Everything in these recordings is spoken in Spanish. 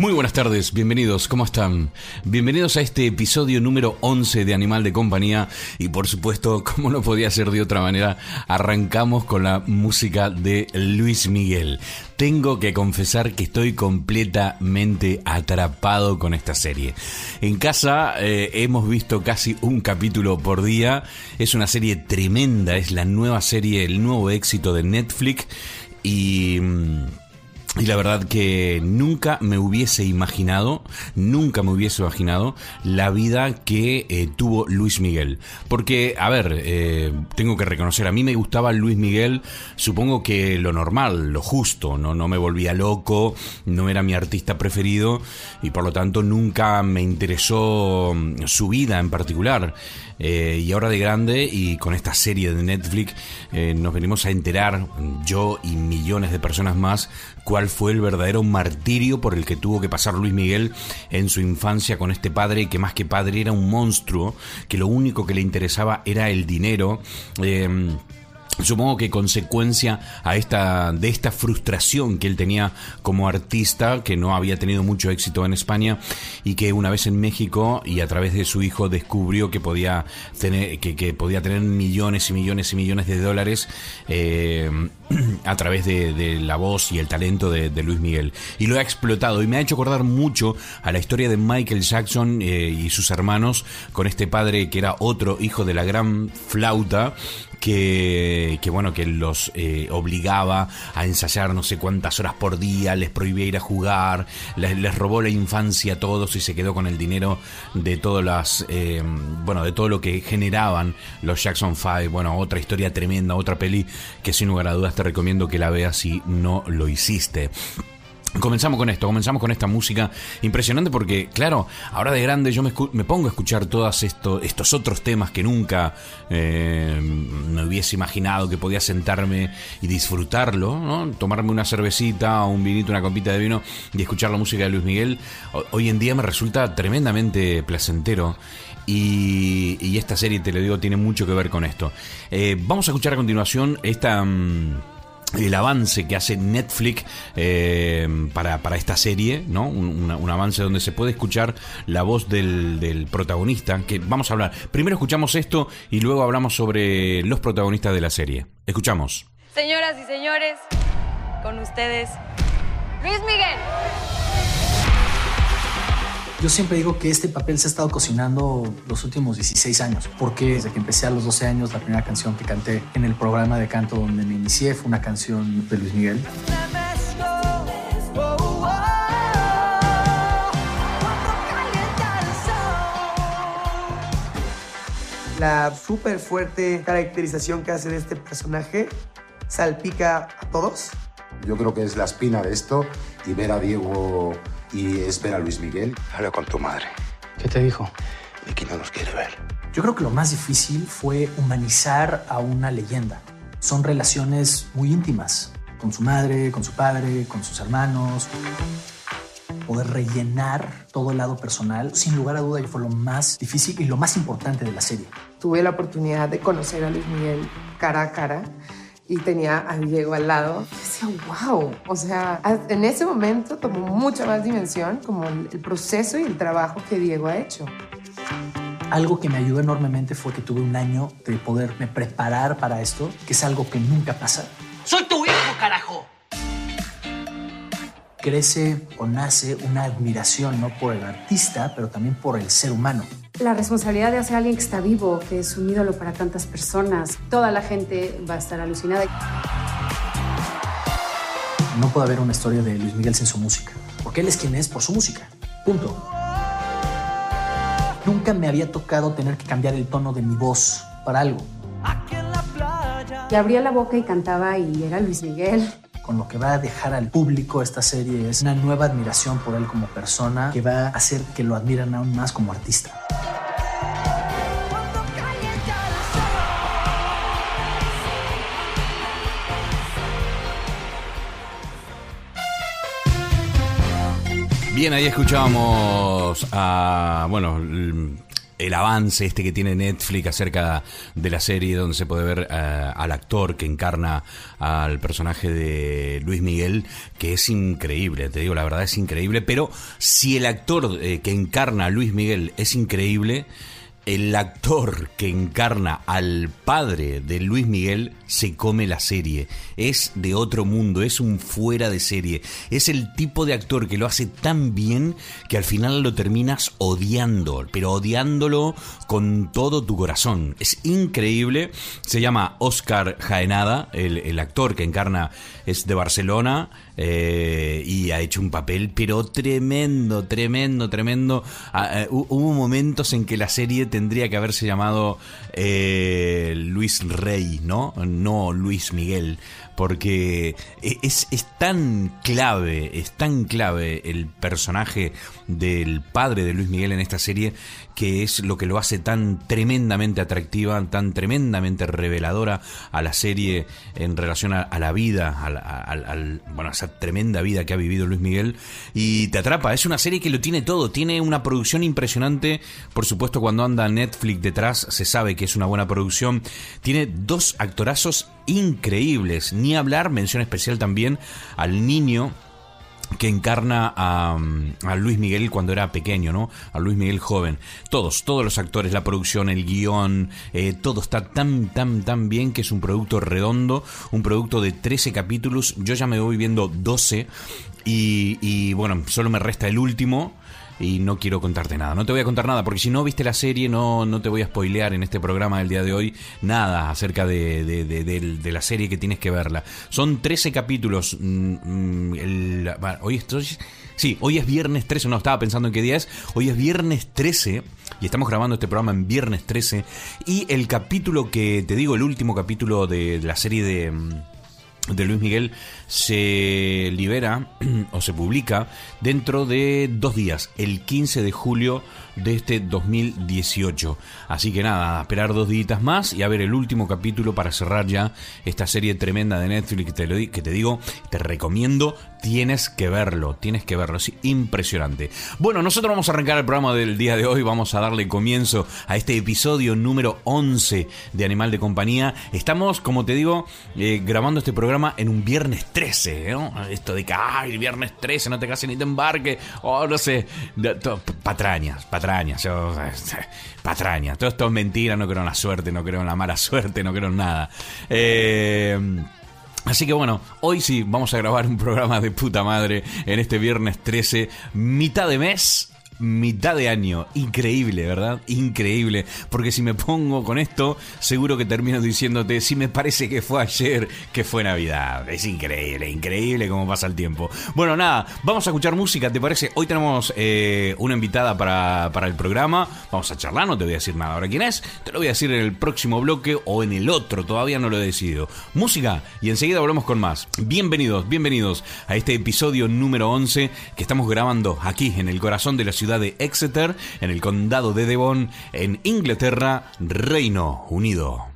Muy buenas tardes, bienvenidos, ¿cómo están? Bienvenidos a este episodio número 11 de Animal de Compañía y por supuesto, como no podía ser de otra manera, arrancamos con la música de Luis Miguel. Tengo que confesar que estoy completamente atrapado con esta serie. En casa eh, hemos visto casi un capítulo por día, es una serie tremenda, es la nueva serie, el nuevo éxito de Netflix y... mm, y la verdad que nunca me hubiese imaginado, nunca me hubiese imaginado la vida que eh, tuvo Luis Miguel. Porque, a ver, eh, tengo que reconocer, a mí me gustaba Luis Miguel, supongo que lo normal, lo justo, no, no me volvía loco, no era mi artista preferido y por lo tanto nunca me interesó mm, su vida en particular. Eh, y ahora de grande y con esta serie de Netflix nos venimos a enterar, yo y millones de personas más, cuál fue el verdadero martirio por el que tuvo que pasar Luis Miguel en su infancia con este padre que más que padre era un monstruo, que lo único que le interesaba era el dinero. Eh, Supongo que consecuencia a esta, de esta frustración que él tenía como artista, que no había tenido mucho éxito en España y que una vez en México y a través de su hijo descubrió que podía tener, que, que podía tener millones y millones y millones de dólares eh, a través de, de, la voz y el talento de, Luis Miguel. Y lo ha explotado y me ha hecho acordar mucho a la historia de Michael Jackson eh, y sus hermanos con este padre que era otro hijo de la gran flauta que, que, bueno, que los eh, obligaba a ensayar no sé cuántas horas por día, les prohibía ir a jugar, les, robó la infancia a todos y se quedó con el dinero de todas las, eh, bueno, de todo lo que generaban los Jackson Five. Bueno, otra historia tremenda, otra peli que sin lugar a dudas te recomiendo que la veas si no lo hiciste. Comenzamos con esto, comenzamos con esta música impresionante porque, claro, ahora de grande yo me, pongo a escuchar todos esto, estos otros temas que nunca eh, me hubiese imaginado que podía sentarme y disfrutarlo, ¿no? Tomarme una cervecita un vinito, una copita de vino y escuchar la música de Luis Miguel. Hoy en día me resulta tremendamente placentero. Y, y esta serie, te lo digo, tiene mucho que ver con esto. Eh, vamos a escuchar a continuación esta... Mmm, el avance que hace Netflix eh, para, para, esta serie, ¿no? Un, un, avance donde se puede escuchar la voz del, del, protagonista, que vamos a hablar. Primero escuchamos esto y luego hablamos sobre los protagonistas de la serie. Escuchamos. Señoras y señores, con ustedes, Luis Miguel. Yo siempre digo que este papel se ha estado cocinando los últimos 16 años, porque desde que empecé a los 12 años, la primera canción que canté en el programa de canto donde me inicié fue una canción de Luis Miguel. La súper fuerte caracterización que hace de este personaje salpica a todos. Yo creo que es la espina de esto y ver a Diego y es ver a Luis Miguel. Habla con tu madre. ¿Qué te dijo? Vicky no nos quiere ver. Yo creo que lo más difícil fue humanizar a una leyenda. Son relaciones muy íntimas, con su madre, con su padre, con sus hermanos. Poder rellenar todo el lado personal, sin lugar a duda, fue lo más difícil y lo más importante de la serie. Tuve la oportunidad de conocer a Luis Miguel cara a cara y tenía a Diego al lado. Y decía, wow, o sea, en ese momento tomó mucha más dimensión como el proceso y el trabajo que Diego ha hecho. Algo que me ayudó enormemente fue que tuve un año de poderme preparar para esto, que es algo que nunca pasa. ¡Soy tu hijo, carajo! Crece o nace una admiración, no por el artista, pero también por el ser humano la responsabilidad de hacer a alguien que está vivo, que es un ídolo para tantas personas. Toda la gente va a estar alucinada. No puede haber una historia de Luis Miguel sin su música, porque él es quien es por su música. Punto. Nunca me había tocado tener que cambiar el tono de mi voz para algo. Y abría la boca y cantaba y era Luis Miguel con lo que va a dejar al público esta serie es una nueva admiración por él como persona que va a hacer que lo admiren aún más como artista. Bien, ahí escuchábamos a, bueno, el avance este que tiene Netflix acerca de la serie donde se puede ver eh, al actor que encarna al personaje de Luis Miguel, que es increíble, te digo la verdad es increíble, pero si el actor eh, que encarna a Luis Miguel es increíble, el actor que encarna al padre de Luis Miguel se come la serie. Es de otro mundo, es un fuera de serie. Es el tipo de actor que lo hace tan bien que al final lo terminas odiando, pero odiándolo con todo tu corazón. Es increíble. Se llama Oscar Jaenada, el, el actor que encarna es de Barcelona eh, y ha hecho un papel, pero tremendo, tremendo, tremendo. Ah, eh, hubo momentos en que la serie tendría que haberse llamado eh, Luis Rey, ¿no? No Luis Miguel, porque e-, es, es, tan clave, es tan clave el personaje del padre de Luis Miguel en esta serie que es lo que lo hace tan tremendamente atractiva, tan tremendamente reveladora a la serie en relación a, la vida, a, bueno, a esa tremenda vida que ha vivido Luis Miguel y te atrapa. Es una serie que lo tiene todo, tiene una producción impresionante, por supuesto cuando anda Netflix detrás se sabe que es una buena producción, tiene dos actorazos increíbles, ni hablar, mención especial también al niño que encarna a, Luis Miguel cuando era pequeño, ¿no? A Luis Miguel joven. Todos, todos los actores, la producción, el guion, eh, todo está tan, tan, tan bien que es un producto redondo, un producto de 13 capítulos. Yo ya me voy viendo 12 y, y bueno, solo me resta el último y no quiero contarte nada. No te voy a contar nada, porque si no viste la serie, no, no te voy a spoilear en este programa del día de hoy nada acerca de, de, la serie que tienes que verla. Son 13 capítulos. Mm, mm, el, hoy estoy. Sí, hoy es viernes 13, no estaba pensando en qué día es. Hoy es viernes 13 y estamos grabando este programa en viernes 13. Y el capítulo que te digo, el último capítulo de la serie de mm, de Luis Miguel se libera o se publica dentro de dos días, el 15 de julio de este 2018. Así que nada, esperar dos días más y a ver el último capítulo para cerrar ya esta serie tremenda de Netflix que te, lo, que te digo, te recomiendo, tienes que verlo, tienes que verlo, es impresionante. Bueno, nosotros vamos a arrancar el programa del día de hoy, vamos a darle comienzo a este episodio número 11 de Animal de Compañía. Estamos, como te digo, eh, grabando este programa en un viernes 13, ¿no? Esto de que, ay, el viernes 13, no te cases ni te embarque, o no sé, patrañas, patrañas patrañas, yo, patrañas. Todo esto es mentira, no creo en la suerte, no creo en la mala suerte, no creo en nada. Eh, Así que bueno, hoy sí vamos a grabar un programa de puta madre en este viernes 13, mitad de mes mitad de año. Increíble, ¿verdad? Increíble. Porque si me pongo con esto, seguro que termino diciéndote, si me parece que fue ayer, que fue Navidad. Es increíble, increíble cómo pasa el tiempo. Bueno, nada, vamos a escuchar música, ¿te parece? Hoy tenemos eh, una invitada para, para el programa. Vamos a charlar, no te voy a decir nada ahora quién es. Te lo voy a decir en el próximo bloque o en el otro, todavía no lo he decidido. Música y enseguida volvemos con más. Bienvenidos, bienvenidos a este episodio número 11 que estamos grabando aquí en el corazón de la ciudad de Exeter, en el condado de Devon, en Inglaterra, Reino Unido.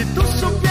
Se tu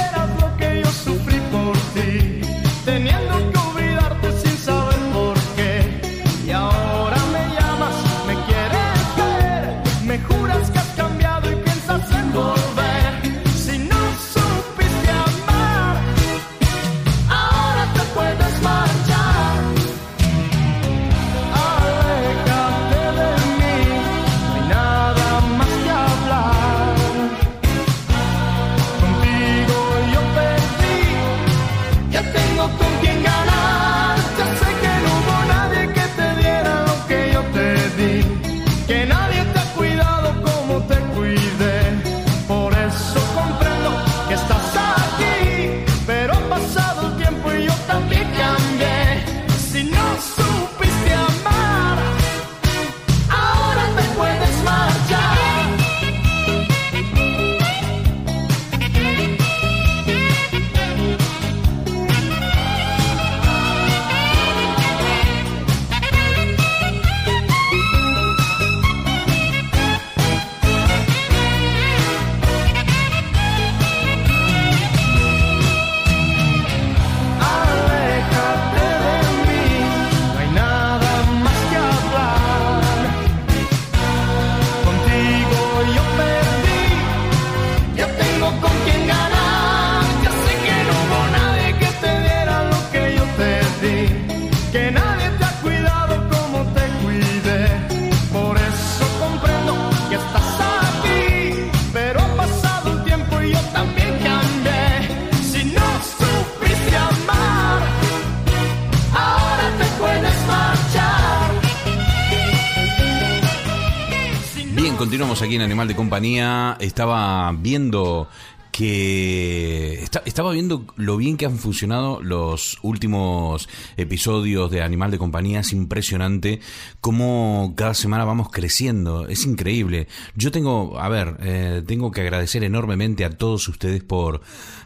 en Animal de Compañía. Estaba viendo que estaba viendo lo bien que han funcionado los últimos episodios de Animal de Compañía. Es impresionante cómo cada semana vamos creciendo. Es increíble. Yo tengo, a ver, eh, tengo que agradecer enormemente a todos ustedes por,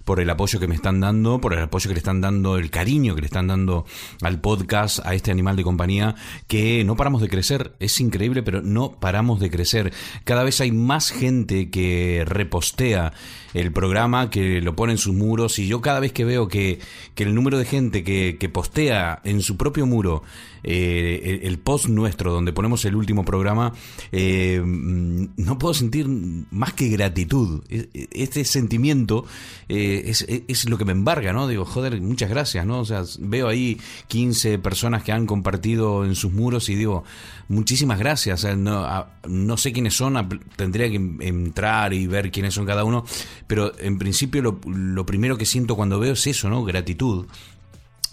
por el apoyo que me están dando, por el apoyo que le están dando, el cariño que le están dando al podcast, a este Animal de Compañía, que no paramos de crecer. Es increíble, pero no paramos de crecer. Cada vez hay más gente que repostea el programa, que lo pone en sus muros, y yo cada vez que veo que, que el número de gente que, que postea en su propio muro eh, el, post nuestro donde ponemos el último programa, eh, no puedo sentir más que gratitud. E, e, este sentimiento eh, es, es, lo que me embarga, ¿no? Digo, joder, muchas gracias, ¿no? O sea, veo ahí 15 personas que han compartido en sus muros y digo, muchísimas gracias. no, no, sé quiénes son, tendría que entrar y ver quiénes son cada uno, pero en principio lo, lo primero que siento cuando veo es eso, ¿no? Gratitud.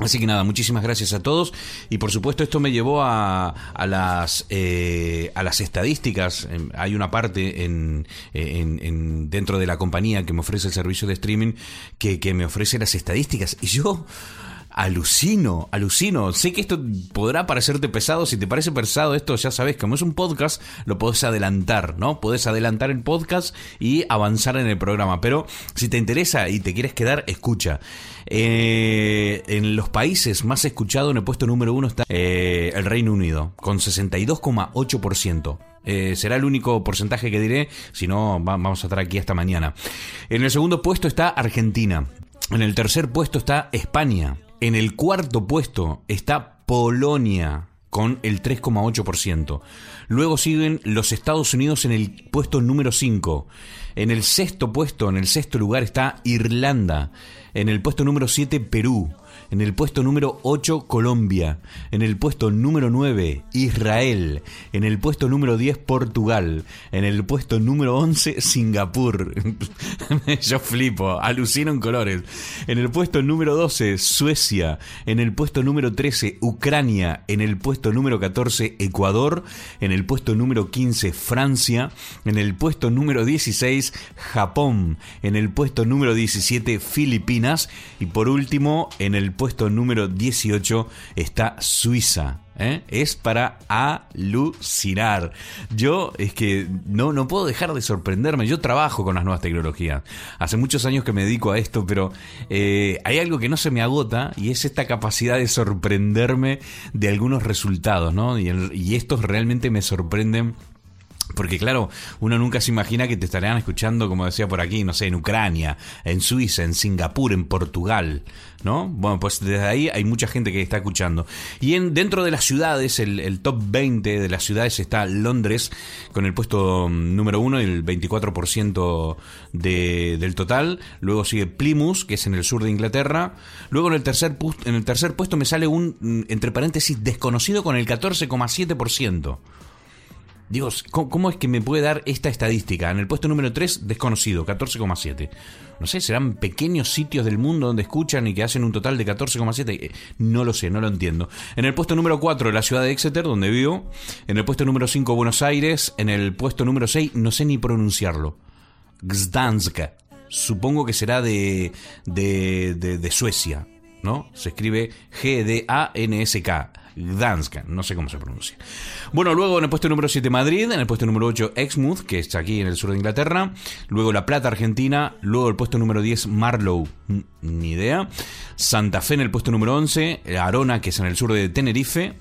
Así que nada, muchísimas gracias a todos y por supuesto esto me llevó a, a las eh, a las estadísticas. Hay una parte en, en, dentro de la compañía que me ofrece el servicio de streaming que me ofrece las estadísticas y yo Alucino, alucino. Sé que esto podrá parecerte pesado. Si te parece pesado esto, ya sabes, como es un podcast, lo podés adelantar, ¿no? Podés adelantar el podcast y avanzar en el programa. Pero si te interesa y te quieres quedar, escucha. Eh, en los países más escuchados, en el puesto número uno está eh, el Reino Unido, con 62,8%. Eh, será el único porcentaje que diré, si no vamos a estar aquí hasta mañana. En el segundo puesto está Argentina. En el tercer puesto está España. En el cuarto puesto está Polonia con el 3,8%. Luego siguen los Estados Unidos en el puesto número 5. En el sexto puesto, en el sexto lugar está Irlanda. En el puesto número 7, Perú. En el puesto número 8, Colombia. En el puesto número 9, Israel. En el puesto número 10, Portugal. En el puesto número 11, Singapur. Yo flipo, alucino en colores. En el puesto número 12, Suecia. En el puesto número 13, Ucrania. En el puesto número 14, Ecuador. En el puesto número 15, Francia. En el puesto número 16, Japón. En el puesto número 17, Filipinas. Y por último, en el puesto número 18 está Suiza. ¿eh? Es para alucinar. Yo es que no, no puedo dejar de sorprenderme. Yo trabajo con las nuevas tecnologías. Hace muchos años que me dedico a esto, pero eh, hay algo que no se me agota y es esta capacidad de sorprenderme de algunos resultados, ¿no? Y, y estos realmente me sorprenden porque claro, uno nunca se imagina que te estarían escuchando, como decía por aquí, no sé, en Ucrania, en Suiza, en Singapur, en Portugal, ¿no? Bueno, pues desde ahí hay mucha gente que está escuchando. Y en, dentro de las ciudades, el, top 20 de las ciudades está Londres, con el puesto mm, número uno, el 24% de, del total. Luego sigue Plymouth, que es en el sur de Inglaterra. Luego en el tercer, en el tercer puesto me sale un, mm, entre paréntesis, desconocido con el 14,7%. Digo, ¿cómo es que me puede dar esta estadística? En el puesto número 3, desconocido, 14,7. No sé, serán pequeños sitios del mundo donde escuchan y que hacen un total de 14,7. Eh, no lo sé, no lo entiendo. En el puesto número 4, la ciudad de Exeter, donde vivo. En el puesto número 5, Buenos Aires. En el puesto número 6, no sé ni pronunciarlo. Gdansk. Supongo que será de, de, de Suecia, ¿no? Se escribe G-D-A-N-S-K. Gdansk, no sé cómo se pronuncia. Bueno, luego en el puesto número 7 Madrid, en el puesto número 8 Exmouth, que está aquí en el sur de Inglaterra, luego La Plata, Argentina, luego el puesto número 10 Marlow, ni idea, Santa Fe en el puesto número 11, Arona, que es en el sur de Tenerife,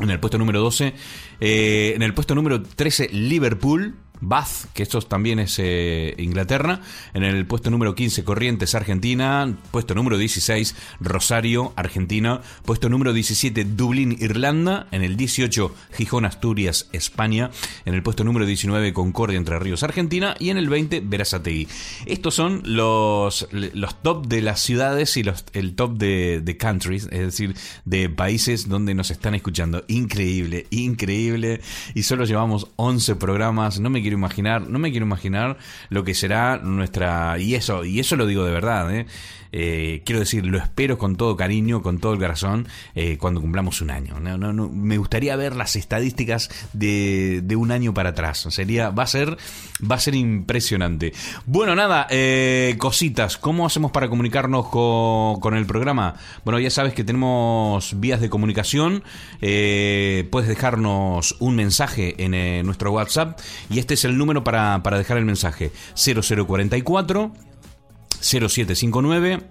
en el puesto número 12, eh, en el puesto número 13 Liverpool, Bath, que esto también es eh, Inglaterra. En el puesto número 15, Corrientes, Argentina. Puesto número 16, Rosario, Argentina. Puesto número 17, Dublín, Irlanda. En el 18, Gijón, Asturias, España. En el puesto número 19, Concordia, Entre Ríos, Argentina. Y en el 20, Verazategui. Estos son los, los top de las ciudades y los, el top de, de countries, es decir, de países donde nos están escuchando. Increíble, increíble. Y solo llevamos 11 programas. No me quiero imaginar, no me quiero imaginar lo que será nuestra y eso y eso lo digo de verdad, ¿eh? Eh, quiero decir, lo espero con todo cariño, con todo el corazón, eh, cuando cumplamos un año. Me gustaría ver las estadísticas de, de, un año para atrás. Sería, va a ser, va a ser impresionante. Bueno, nada, eh, cositas. ¿Cómo hacemos para comunicarnos con, con, el programa? Bueno, ya sabes que tenemos vías de comunicación. puedes dejarnos un mensaje en nuestro WhatsApp y este es el número para, para dejar el mensaje: 0044 0759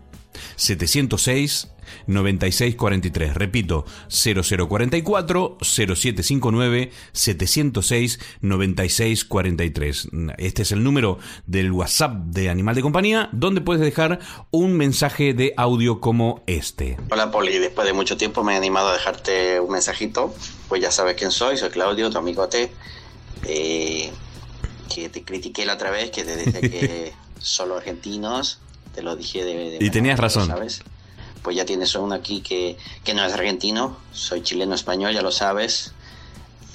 706 9643. Repito, 0044 0759 706 9643. Este es el número del WhatsApp de Animal de Compañía, donde puedes dejar un mensaje de audio como este. Hola Poli, después de mucho tiempo me he animado a dejarte un mensajito. Pues ya sabes quién soy, soy Claudio, tu amigote. Eh, que te critiqué la otra vez, que te decía que solo argentinos te lo dije de... y tenías razón. ¿Sabes? Pues ya tienes uno aquí que, que no es argentino, soy chileno-español, ya lo sabes.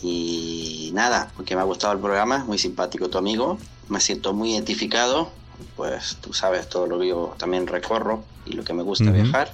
Y nada, porque me ha gustado el programa, muy simpático tu amigo, me siento muy identificado, pues tú sabes todo lo que yo también recorro y lo que me gusta viajar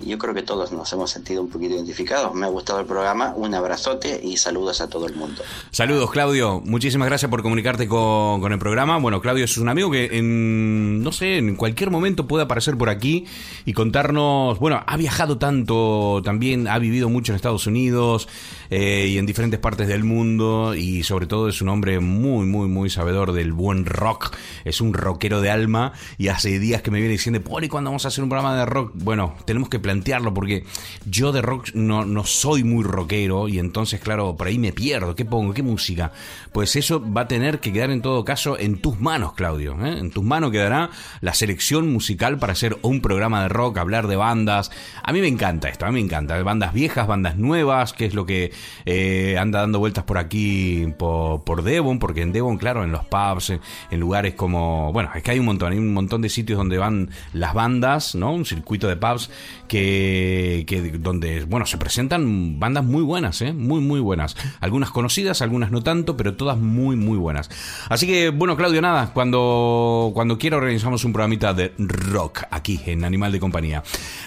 yo creo que todos nos hemos sentido un poquito identificados. Me ha gustado el programa, un abrazote y saludos a todo el mundo. Saludos, Claudio. Muchísimas gracias por comunicarte con, con el programa. Bueno, Claudio es un amigo que en, no sé, en cualquier momento puede aparecer por aquí y contarnos, bueno, ha viajado tanto, también ha vivido mucho en Estados Unidos eh, y en diferentes partes del mundo y sobre todo es un hombre muy, muy, muy sabedor del buen rock. Es un rockero de alma y hace días que me viene diciendo, Poli, ¿cuándo vamos a hacer un programa de rock? Bueno, tenemos que plantearlo porque yo de rock no, no soy muy rockero y entonces, claro, por ahí me pierdo. ¿Qué pongo? ¿Qué música? Pues eso va a tener que quedar en todo caso en tus manos, Claudio. ¿eh? En tus manos quedará la selección musical para hacer un programa de rock, hablar de bandas. A mí me encanta esto, a mí me encanta. Bandas viejas, bandas nuevas, que es lo que eh, anda dando vueltas por aquí, por, Devon, porque en Devon, claro, en los pubs, en, lugares como. Bueno, es que hay un montón, hay un montón de sitios donde van las bandas, ¿no? Un circuito de pubs que que, donde, bueno, se presentan bandas muy buenas, ¿eh? Muy, muy buenas. Algunas conocidas, algunas no tanto, pero todas muy, muy buenas. Así que, bueno, Claudio, nada, cuando, cuando quiera organizamos un programita de rock aquí en Animal de Compañía.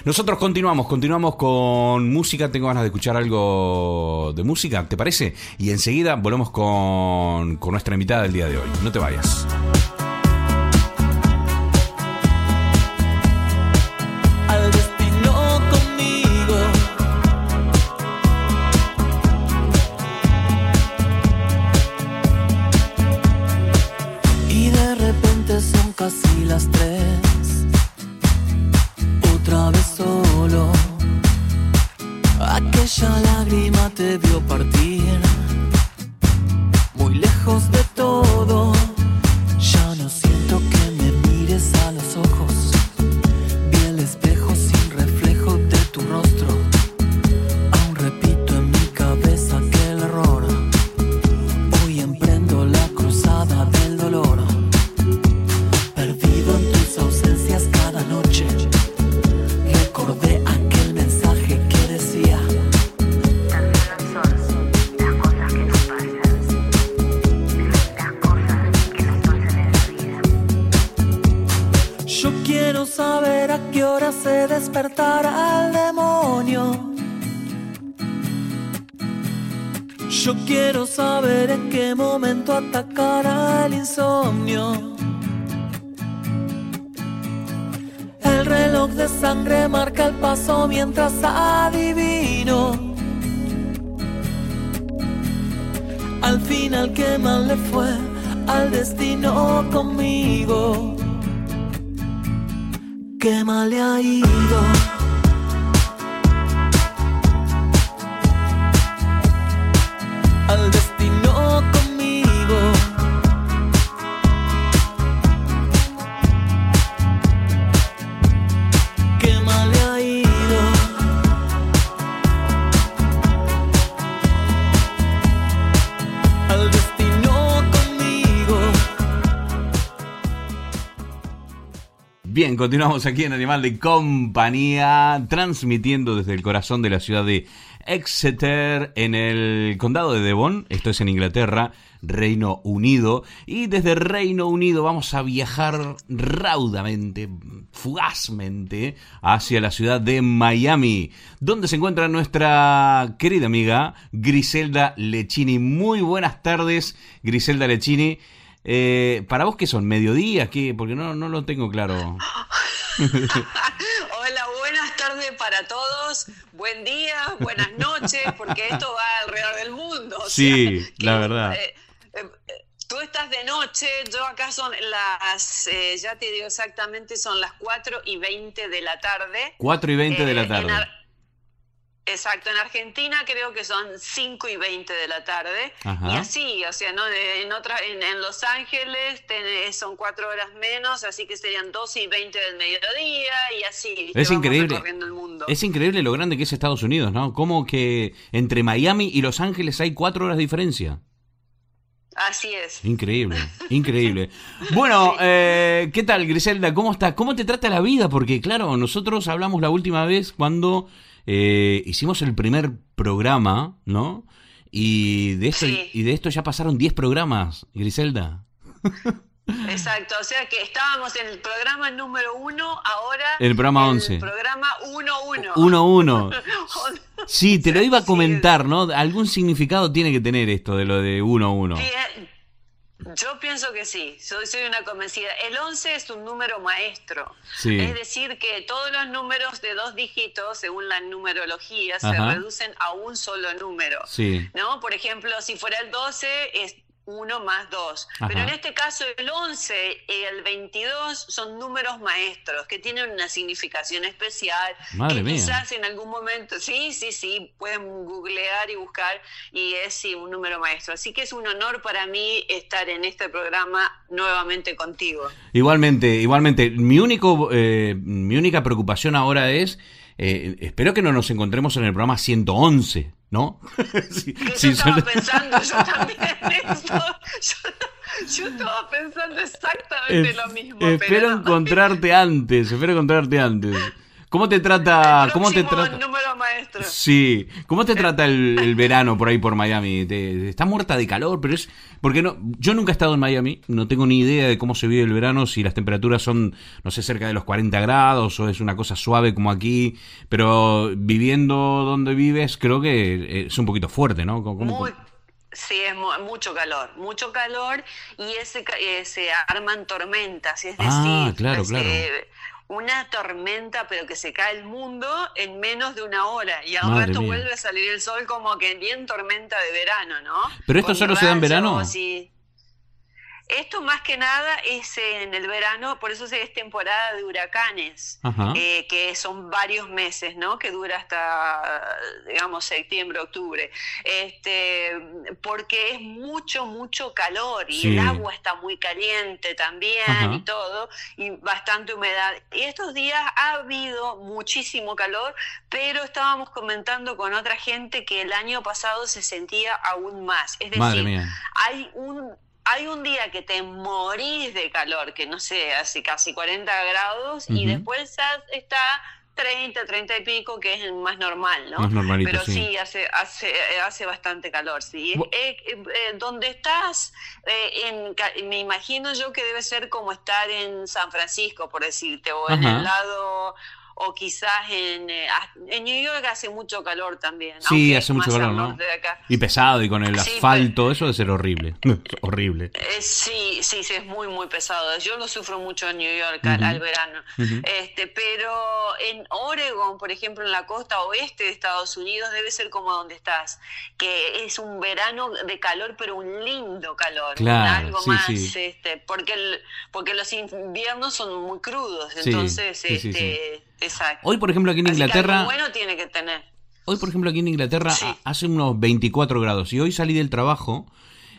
Nosotros continuamos, continuamos con música. Tengo ganas de escuchar algo de música, ¿te parece? Y enseguida volvemos con, con nuestra invitada del día de hoy. No te vayas. Bien, continuamos aquí en Animal de Compañía, transmitiendo desde el corazón de la ciudad de Exeter, en el condado de Devon, esto es en Inglaterra, Reino Unido. Y desde Reino Unido vamos a viajar raudamente, fugazmente, hacia la ciudad de Miami, donde se encuentra nuestra querida amiga Griselda Lechini. Muy buenas tardes, Griselda Lechini. Eh, ¿Para vos qué son? ¿Mediodía? ¿Qué? Porque no, no lo tengo claro. Hola, buenas tardes para todos. Buen día, buenas noches, porque esto va alrededor del mundo. sí, la verdad. Eh, eh, tú estás de noche, yo acá son las, ya te digo exactamente, son las 4 y 20 de la tarde. 4 y 20 de la tarde. Exacto, en Argentina creo que son 5 y 20 de la tarde. Y así, o sea, ¿no? en, otra, en, Los Ángeles son 4 horas menos, así que serían 12 y 20 del mediodía y así. Es increíble. Es increíble lo grande que es Estados Unidos, ¿no? Como que entre Miami y Los Ángeles hay 4 horas de diferencia. Así es. Increíble, increíble. Bueno, eh, ¿qué tal, Griselda? ¿Cómo estás? ¿Cómo te trata la vida? Porque, claro, nosotros hablamos la última vez cuando eh, hicimos el primer programa, ¿no? Y de esto, y de esto ya pasaron 10 programas, Griselda. Exacto, o sea que estábamos en el programa número uno, ahora en el programa 11. El programa 1-1. 1-1. Sí, te lo iba a comentar, ¿no? Algún significado tiene que tener esto de lo de 1-1. Yo pienso que sí, soy, soy una convencida. El 11 es un número maestro. Es decir, que todos los números de dos dígitos, según la numerología, se reducen a un solo número. ¿no? Por ejemplo, si fuera el 12, es 1 más 2. Pero en este caso el 11 y el 22 son números maestros que tienen una significación especial. Madre que quizás en algún momento, sí, sí, sí, pueden googlear y buscar y es sí, un número maestro. Así que es un honor para mí estar en este programa nuevamente contigo. Igualmente, igualmente. Mi, único, eh, mi única preocupación ahora es, eh, espero que no nos encontremos en el programa 111. ¿No? sí, yo estaba pensando yo también eso. Yo, estaba pensando exactamente lo mismo. Espero encontrarte antes, espero encontrarte antes. ¿Cómo te trata? ¿Cómo te trata? número maestro. Sí. ¿Cómo te trata el, verano por ahí por Miami? Te, está muerta de calor, pero es porque no. Yo nunca he estado en Miami, no tengo ni idea de cómo se vive el verano, si las temperaturas son, no sé, cerca de los 40 grados o es una cosa suave como aquí. Pero viviendo donde vives, creo que es un poquito fuerte, ¿no? Sí, es mucho calor, mucho calor y ese, se arman tormentas, es ah, decir, claro, claro una tormenta, pero que se cae el mundo en menos de una hora. Y al rato vuelve a salir el sol como que bien tormenta de verano, ¿no? ¿Pero esto solo se da en verano? Esto más que nada es en el verano, por eso es temporada de huracanes, eh, que son varios meses, ¿no? Que dura hasta, digamos, septiembre, octubre. Este, porque es mucho, mucho calor y el agua está muy caliente también y todo, y bastante humedad. Y estos días ha habido muchísimo calor, pero estábamos comentando con otra gente que el año pasado se sentía aún más. Es decir, hay un hay un día que te morís de calor, que no sé, hace casi 40 grados, y después está 30, 30 y pico, que es más normal, ¿no? Más Pero sí, hace, hace, hace bastante calor, sí. Eh, eh, donde estás, eh, me imagino yo que debe ser como estar en San Francisco, por decirte, o en el lado o quizás en, eh, en New York hace mucho calor también. Sí, hace mucho calor, ¿no? Y pesado y con el asfalto, eso debe ser horrible, horrible. Eh, sí, sí, sí, es muy, muy pesado. Yo lo sufro mucho en New York al, verano. este, pero en Oregon, por ejemplo, en la costa oeste de Estados Unidos, debe ser como donde estás, que es un verano de calor, pero un lindo calor. Claro, algo más, Este, porque, el, porque los inviernos son muy crudos, entonces... este, Exacto. Hoy, por ejemplo, aquí en Inglaterra. bueno tiene que tener. Hoy, por ejemplo, aquí en Inglaterra hace unos 24 grados y hoy salí del trabajo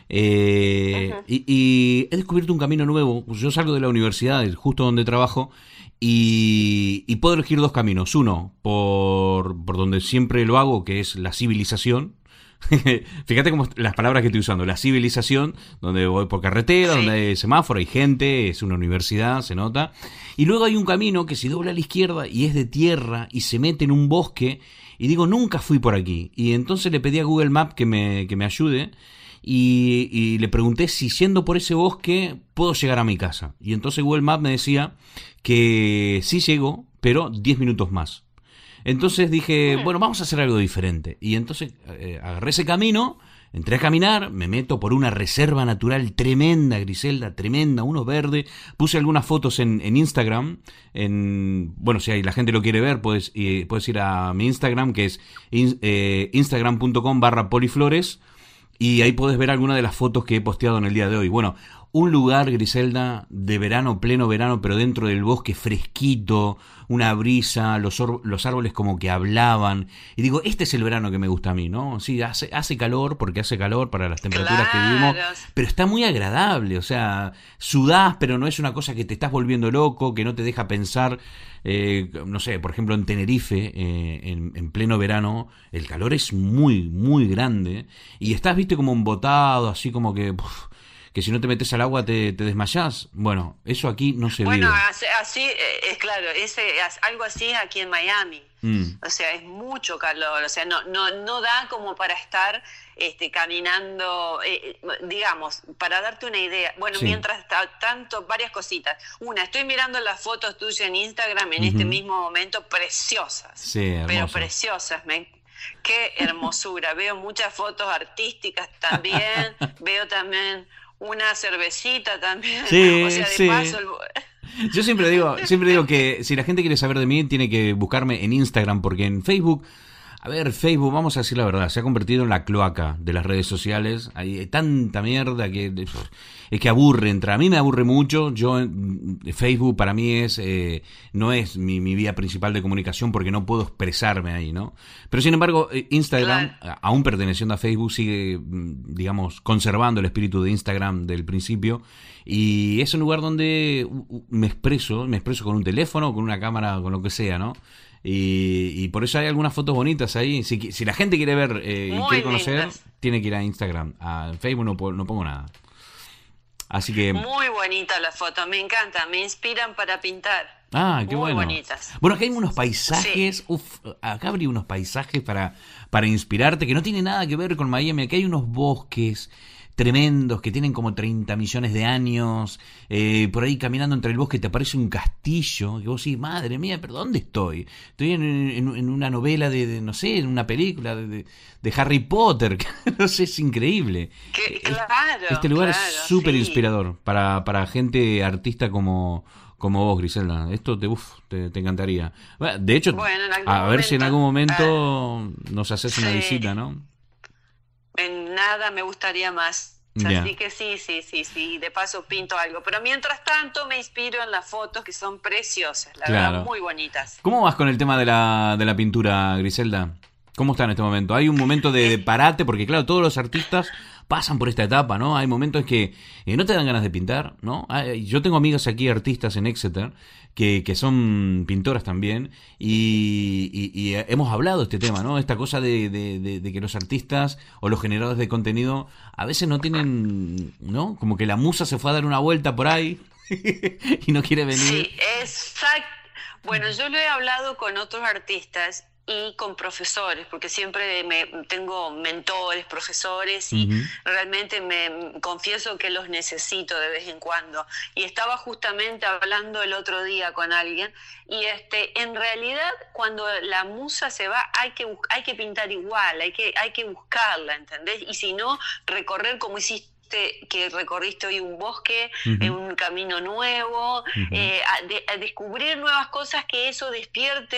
eh, y, he descubierto un camino nuevo. Yo salgo de la universidad, justo donde trabajo, y, puedo elegir dos caminos. Uno, por, por donde siempre lo hago, que es la civilización, Fíjate cómo las palabras que estoy usando. La civilización, donde voy por carretera, donde hay semáforo, hay gente, es una universidad, se nota. Y luego hay un camino que se dobla a la izquierda y es de tierra y se mete en un bosque. Y digo, nunca fui por aquí. Y entonces le pedí a Google Maps que me, que me ayude. Y, y, le pregunté si yendo por ese bosque puedo llegar a mi casa. Y entonces Google Maps me decía que sí llego, pero 10 minutos más. Entonces dije, bueno, vamos a hacer algo diferente. Y entonces eh, agarré ese camino, entré a caminar, me meto por una reserva natural tremenda, Griselda, tremenda, uno verde. Puse algunas fotos en, en Instagram. En, bueno, si la gente lo quiere ver, puedes, puedes ir a mi Instagram, que es eh, instagram.com barra poliflores. Y ahí puedes ver algunas de las fotos que he posteado en el día de hoy. Bueno, un lugar, Griselda, de verano, pleno verano, pero dentro del bosque fresquito, una brisa, los, los árboles como que hablaban. Y digo, este es el verano que me gusta a mí, ¿no? Sí, hace, hace calor, porque hace calor para las temperaturas que vivimos, pero está muy agradable, o sea, sudás, pero no es una cosa que te estás volviendo loco, que no te deja pensar. Eh, no sé, por ejemplo en Tenerife, eh, en, pleno verano, el calor es muy, muy grande y estás, viste, como embotado, así como que que si no te metes al agua te, te desmayás. Bueno, eso aquí no se bueno, vive. Bueno, así, eh, es claro, ese, algo así aquí en Miami. Mm. O sea, es mucho calor, o sea, no, no, no da como para estar este, caminando, eh, digamos, para darte una idea. Bueno, mientras tanto, varias cositas. Una, estoy mirando las fotos tuyas en Instagram en este mismo momento, preciosas. Sí, pero preciosas. Me, qué hermosura. Veo muchas fotos artísticas también. Veo también una cervecita también. Sí, sí. Yo siempre digo, siempre digo que si la gente quiere saber de mí, tiene que buscarme en Instagram, porque en Facebook a ver, Facebook, vamos a decir la verdad, se ha convertido en la cloaca de las redes sociales. Hay tanta mierda que es que aburre. Entre a mí me aburre mucho. Yo Facebook para mí es eh, no es mi, vía principal de comunicación porque no puedo expresarme ahí, ¿no? Pero sin embargo, eh, Instagram, aún perteneciendo a Facebook, sigue, mm, digamos, conservando el espíritu de Instagram del principio. Y es un lugar donde me expreso, me expreso con un teléfono, con una cámara, con lo que sea, ¿no? Y, por eso hay algunas fotos bonitas ahí. Si, si la gente quiere ver eh, y quiere conocer, tiene que ir a Instagram. A Facebook no, no pongo nada. Así que. Muy bonita la foto, me encanta, me inspiran para pintar. Ah, qué Muy bonitas. Bueno, acá hay unos paisajes, uf, acá habría unos paisajes para, para inspirarte que no tiene nada que ver con Miami. Aquí hay unos bosques, tremendos que tienen como 30 millones de años. Eh, por ahí caminando entre el bosque te aparece un castillo. Y vos decís, madre mía, ¿pero dónde estoy? Estoy en, una novela de, no sé, en una película de, Harry Potter. no sé, es increíble. este lugar es súper inspirador para, para gente artista como como vos, Griselda. Esto te, uf, te, encantaría. De hecho, a ver si en algún momento nos haces una visita, ¿no? En nada me gustaría más. Así que sí, sí, sí, sí, de paso pinto algo. Pero mientras tanto me inspiro en las fotos que son preciosas, la verdad, muy bonitas. ¿Cómo vas con el tema de la, de la pintura, Griselda? ¿Cómo está en este momento? ¿Hay un momento de parate? Porque claro, todos los artistas pasan por esta etapa, ¿no? Hay momentos que eh, no te dan ganas de pintar, ¿no? yo tengo amigas aquí, artistas en Exeter, que, que son pintoras también, y, hemos hablado este tema, ¿no? Esta cosa de, de, que los artistas o los generadores de contenido a veces no tienen, ¿no? Como que la musa se fue a dar una vuelta por ahí y no quiere venir. Sí, exacto. Bueno, yo lo he hablado con otros artistas y con profesores, porque siempre me, tengo mentores, profesores y realmente me confieso que los necesito de vez en cuando. Y estaba justamente hablando el otro día con alguien y este en realidad cuando la musa se va hay que hay que pintar igual, hay que hay que buscarla, ¿entendés? Y si no recorrer como hiciste que recorriste hoy un bosque, un camino nuevo, eh, a, descubrir nuevas cosas que eso despierte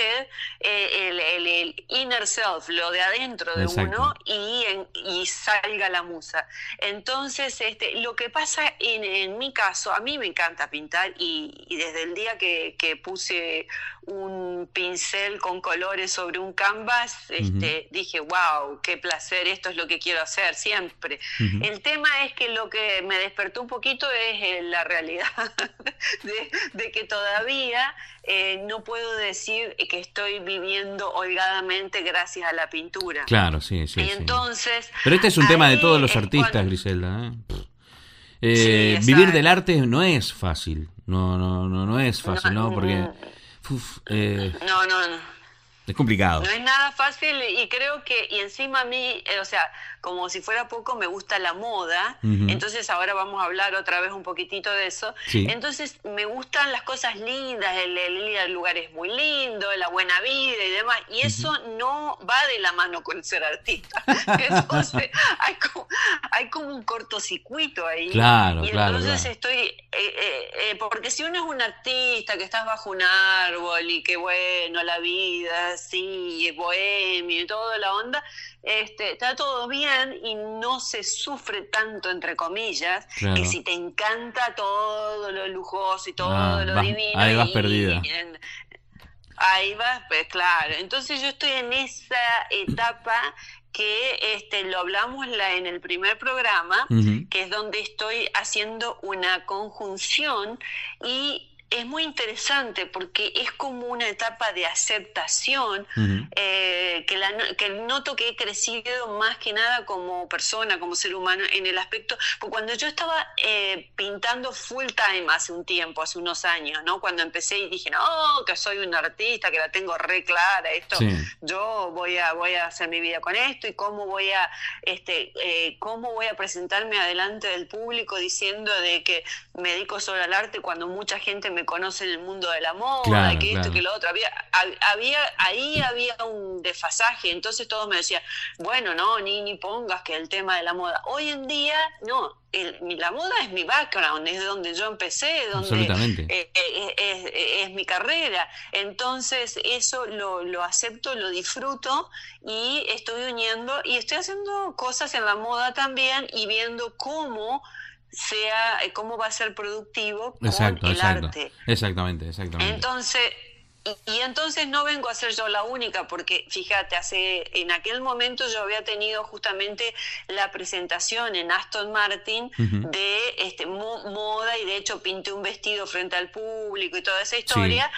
eh, el, inner self, lo de adentro de uno y, y salga la musa. Entonces, este, lo que pasa en, mi caso, a mí me encanta pintar y, desde el día que, puse un pincel con colores sobre un canvas, este, dije, wow, qué placer, esto es lo que quiero hacer siempre. El tema es que que lo que me despertó un poquito es eh, la realidad de, que todavía eh, no puedo decir que estoy viviendo holgadamente gracias a la pintura. Claro, sí, sí. Y entonces... Pero este es un tema de todos los artistas, Griselda. ¿eh? vivir del arte no es fácil. No, no, no, no es fácil, ¿no? Porque... no, no, no. Es complicado. No es nada fácil y creo que, y encima a mí, eh, o sea, como si fuera poco, me gusta la moda, entonces ahora vamos a hablar otra vez un poquitito de eso. Entonces me gustan las cosas lindas, el, el, lugar es muy lindo, la buena vida y demás, y eso no va de la mano con ser artista. Entonces hay como, hay como un cortocircuito ahí. Claro, y entonces estoy, eh, eh, porque si uno es un artista que estás bajo un árbol y que bueno, la vida así, bohemio y toda la onda, este, está todo bien y no se sufre tanto, entre comillas, que si te encanta todo lo lujoso y todo ah, lo divino. Ahí vas perdida. ahí vas, pues claro. Entonces yo estoy en esa etapa que este, lo hablamos la, en el primer programa, que es donde estoy haciendo una conjunción y es muy interesante porque es como una etapa de aceptación eh, que, la, que noto que he crecido más que nada como persona, como ser humano, en el aspecto, porque cuando yo estaba eh, pintando full time hace un tiempo, hace unos años, ¿no? Cuando empecé y dije, no, que soy un artista, que la tengo re clara, esto, yo voy a, voy a hacer mi vida con esto y cómo voy a, este, eh, cómo voy a presentarme adelante del público diciendo de que me dedico solo al arte cuando mucha gente me conoce en el mundo de la moda, que esto, que lo otro. Había, había, ahí había un desfasaje, entonces todos me decían, bueno, no, ni, ni pongas que el tema de la moda. Hoy en día, no, la moda es mi background, es donde yo empecé, donde eh, eh, es, mi carrera. Entonces eso lo, lo acepto, lo disfruto y estoy uniendo y estoy haciendo cosas en la moda también y viendo cómo sea eh, cómo va a ser productivo con exacto, el exacto. arte. Exactamente, exactamente. Entonces, y, entonces no vengo a ser yo la única, porque fíjate, hace en aquel momento yo había tenido justamente la presentación en Aston Martin de este moda y de hecho pinté un vestido frente al público y toda esa historia.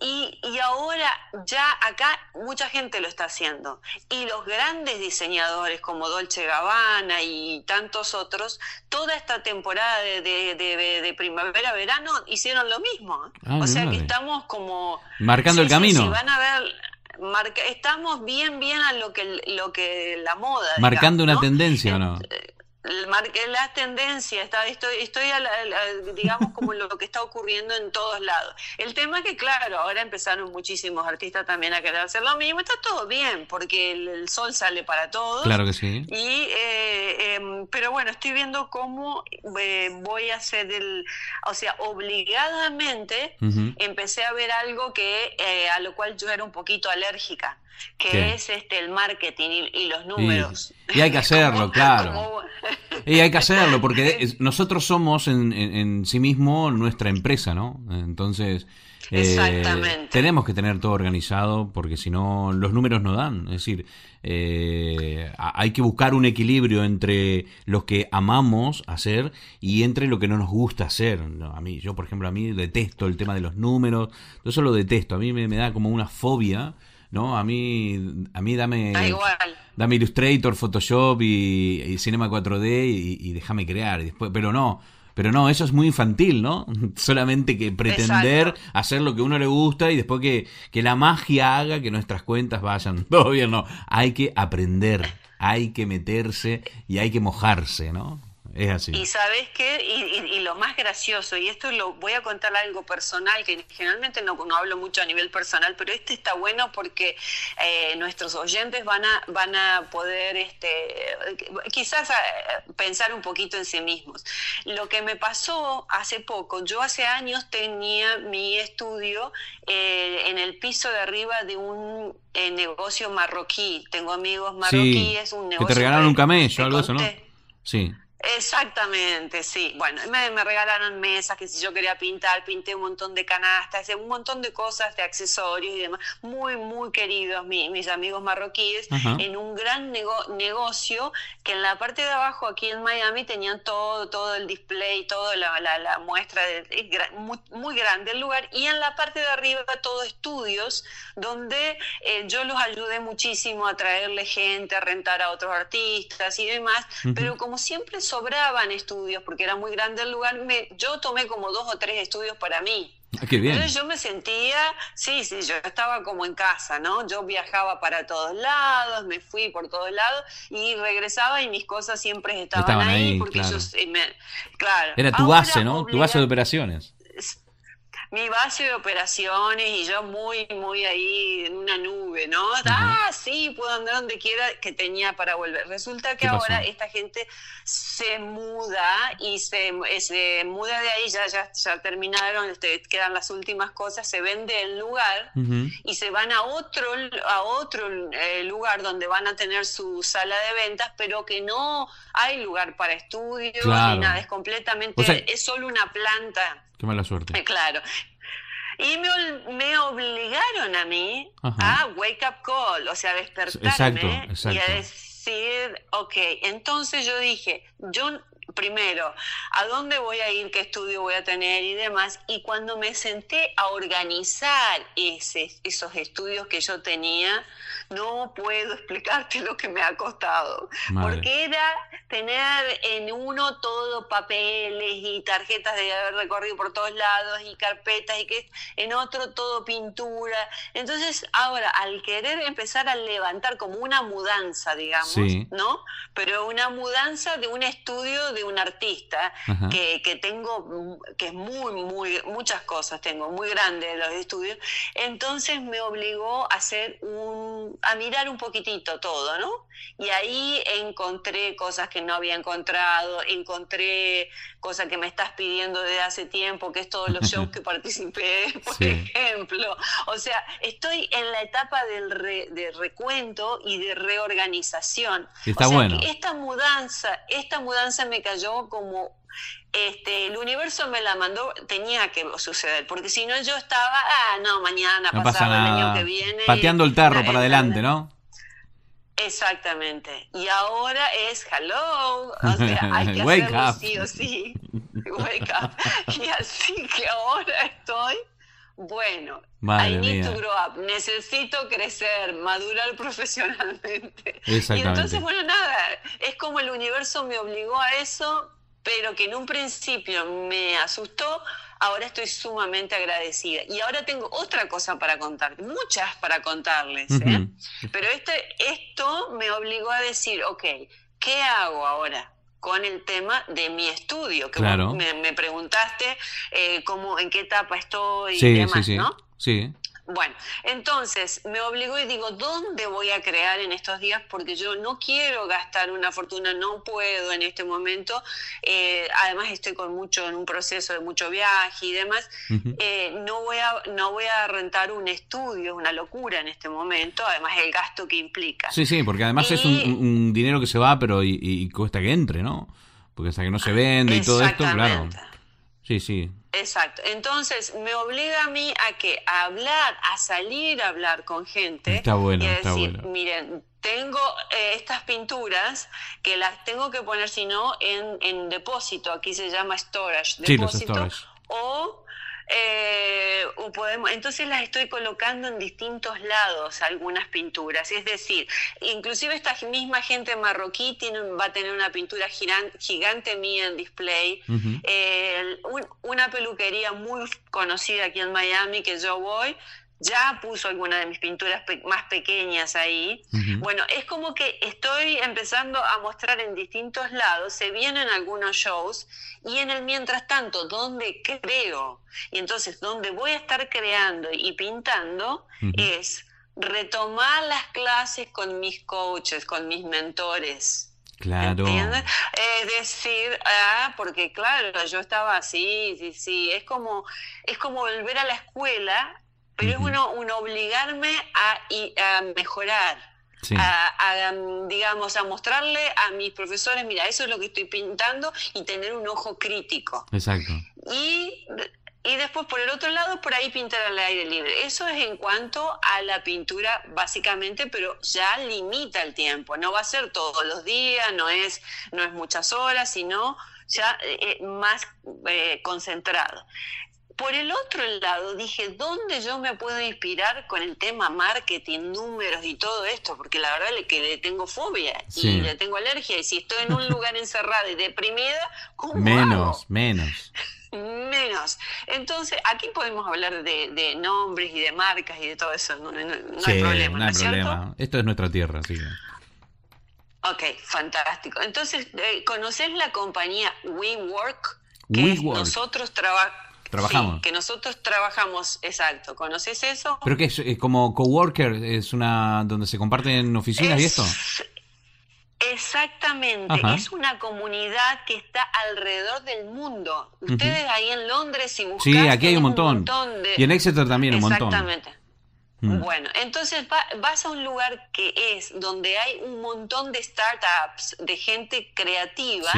Y, y, ahora ya acá mucha gente lo está haciendo. Y los grandes diseñadores como Dolce Gabbana y tantos otros, toda esta temporada de, de, primavera-verano hicieron lo mismo. Ah, o sea que estamos como... Marcando el camino. van a ver... Marca, estamos bien, bien a lo que, lo que la moda. Marcando una tendencia o no. Eh, la tendencia, está, estoy, estoy digamos como lo que está ocurriendo en todos lados. El tema es que, claro, ahora empezaron muchísimos artistas también a querer hacer lo mismo, está todo bien, porque el, sol sale para todos. Claro que sí. Y, eh, em, pero bueno, estoy viendo cómo eh, voy a hacer el, o sea, obligadamente empecé a ver algo que eh, a lo cual yo era un poquito alérgica que es este el marketing y, los números. Y, hay que hacerlo, claro. Y hay que hacerlo, porque nosotros somos en, en, sí mismo nuestra empresa, ¿no? Entonces, eh, tenemos que tener todo organizado, porque si no, los números no dan. Es decir, eh, hay que buscar un equilibrio entre lo que amamos hacer y entre lo que no nos gusta hacer. a mí, yo, por ejemplo, a mí detesto el tema de los números, yo eso lo detesto. A mí me da como una fobia ¿no? A mí, a mí dame, dame Illustrator, Photoshop y, Cinema 4D y, déjame crear. después, pero no, pero no, eso es muy infantil, ¿no? Solamente que pretender hacer lo que uno le gusta y después que, que la magia haga que nuestras cuentas vayan todo bien, no. Hay que aprender, hay que meterse y hay que mojarse, ¿no? Es así. Y sabes qué, y, lo más gracioso, y esto lo voy a contar algo personal, que generalmente no, no hablo mucho a nivel personal, pero este está bueno porque eh, nuestros oyentes van a, van a poder este, quizás eh, pensar un poquito en sí mismos. Lo que me pasó hace poco, yo hace años tenía mi estudio eh, en el piso de arriba de un negocio marroquí. Tengo amigos marroquíes, un negocio... Que te regalaron un camello, algo de eso, ¿no? Sí. Exactamente, sí. Bueno, me, me, regalaron mesas que si yo quería pintar, pinté un montón de canastas, un montón de cosas, de accesorios y demás. Muy, muy queridos mis amigos marroquíes, en un gran negocio que en la parte de abajo aquí en Miami tenían todo, todo el display, toda la, la, muestra, de, muy, muy, grande el lugar, y en la parte de arriba todo estudios donde eh, yo los ayudé muchísimo a traerle gente, a rentar a otros artistas y demás, pero como siempre sobraban estudios porque era muy grande el lugar, me, yo tomé como dos o tres estudios para mí. Ah, qué bien. Entonces yo me sentía, sí, sí, yo estaba como en casa, ¿no? Yo viajaba para todos lados, me fui por todos lados y regresaba y mis cosas siempre estaban, ahí, porque claro. claro. Era tu base, ¿no? Tu base de operaciones mi base de operaciones y yo muy, muy ahí en una nube, ¿no? Ah, sí, puedo andar donde quiera que tenía para volver. Resulta que ahora esta gente se muda y se, eh, se muda de ahí, ya, ya, ya terminaron, este, quedan las últimas cosas, se vende el lugar y se van a otro, a otro eh, lugar donde van a tener su sala de ventas, pero que no hay lugar para estudios ni nada, es completamente, es solo una planta. Qué mala suerte. Claro. Y me, me, obligaron a mí a wake up call, o sea, despertarme y a decir, ok, entonces yo dije, yo primero, ¿a dónde voy a ir? ¿Qué estudio voy a tener? Y demás. Y cuando me senté a organizar ese, esos estudios que yo tenía, no puedo explicarte lo que me ha costado. Porque era tener en uno todo papeles y tarjetas de haber recorrido por todos lados y carpetas y que en otro todo pintura. Entonces, ahora, al querer empezar a levantar como una mudanza, digamos, ¿no? Pero una mudanza de un estudio de un artista que, que, tengo, que es muy, muy, muchas cosas tengo, muy grande los estudios, entonces me obligó a hacer un, a mirar un poquitito todo, ¿no? Y ahí encontré cosas que no había encontrado, encontré cosas que me estás pidiendo desde hace tiempo, que es todos los shows que participé, por ejemplo. O sea, estoy en la etapa del de recuento y de reorganización. Está o sea, bueno. Que esta mudanza, esta mudanza me cayó como este, el universo me la mandó, tenía que suceder, porque si no yo estaba, ah, no, mañana, no pasado, pasa el año que viene. Pateando el tarro para adelante, ¿no? Exactamente. Y ahora es hello, o sea, hay que Wake hacerlo up. sí o sí. Wake up. Y así que ahora estoy, bueno, Madre I need mía. to grow up, necesito crecer, madurar profesionalmente. Y Exactamente. entonces, bueno, nada, es como el universo me obligó a eso, pero que en un principio me asustó, ahora estoy sumamente agradecida. Y ahora tengo otra cosa para contar, muchas para contarles, ¿eh? Pero este, esto me obligó a decir, ok, ¿qué hago ahora? con el tema de mi estudio, que Claro. vos me, me preguntaste eh, cómo, en qué etapa estoy y demás, sí, sí. ¿no? Sí. Bueno, entonces me obligó y digo, ¿dónde voy a crear en estos días? Porque yo no quiero gastar una fortuna, no puedo en este momento. Eh, además estoy con mucho en un proceso de mucho viaje y demás. Eh, no voy a no voy a rentar un estudio, es una locura en este momento. Además el gasto que implica. Sí, sí, porque además es un, dinero que se va, pero y, y cuesta que entre, ¿no? Porque hasta que no se vende y todo esto, claro. Sí, sí. Exacto. Entonces me obliga a mí a que a hablar, a salir a hablar con gente Está bueno, y a está decir, bueno. miren, tengo eh, estas pinturas que las tengo que poner si no en, en depósito, aquí se llama storage, Sí, los depósito, storage. o eh, o podemos, entonces las estoy colocando en distintos lados algunas pinturas, es decir, inclusive esta misma gente marroquí tiene, va a tener una pintura giran- gigante mía en display, eh, un- una peluquería muy conocida aquí en Miami que yo voy, ya puso alguna de mis pinturas pe- más pequeñas ahí. Bueno, es como que estoy empezando a mostrar en distintos lados, se vienen algunos shows y en el mientras tanto, donde creo y entonces donde voy a estar creando y pintando es retomar las clases con mis coaches, con mis mentores. Claro. ¿Entiendes? Es decir, ah, porque claro, yo estaba así, sí, sí, es como, es como volver a la escuela, pero es uno, un obligarme a, mejorar. a, digamos, a mostrarle a mis profesores, mira, eso es lo que estoy pintando y tener un ojo crítico. Exacto. Y y después por el otro lado, por ahí pintar al aire libre. Eso es en cuanto a la pintura básicamente, pero ya limita el tiempo. No va a ser todos los días, no es, no es muchas horas, sino ya eh, más eh, concentrado. Por el otro lado, dije, ¿dónde yo me puedo inspirar con el tema marketing, números y todo esto? Porque la verdad es que le tengo fobia y le tengo alergia. Y si estoy en un lugar encerrado y deprimida, ¿cómo Menos, menos menos. Entonces, aquí podemos hablar de, nombres y de marcas y de todo eso, no, hay problema. No hay problema. Esto es nuestra tierra, sí. Ok, fantástico. Entonces, eh, ¿conoces la compañía WeWork? Que nosotros trabajamos. Que nosotros trabajamos, exacto. ¿Conoces eso? ¿Pero qué es? ¿Como coworker? ¿Es una donde se comparten oficinas y esto? Exactamente, es una comunidad que está alrededor del mundo. Ustedes ahí en Londres, si buscan. Sí, aquí hay un montón. Y en Exeter también un montón. Exactamente. Mm. Bueno, entonces vas a un lugar que es donde hay un montón de startups, de gente creativa,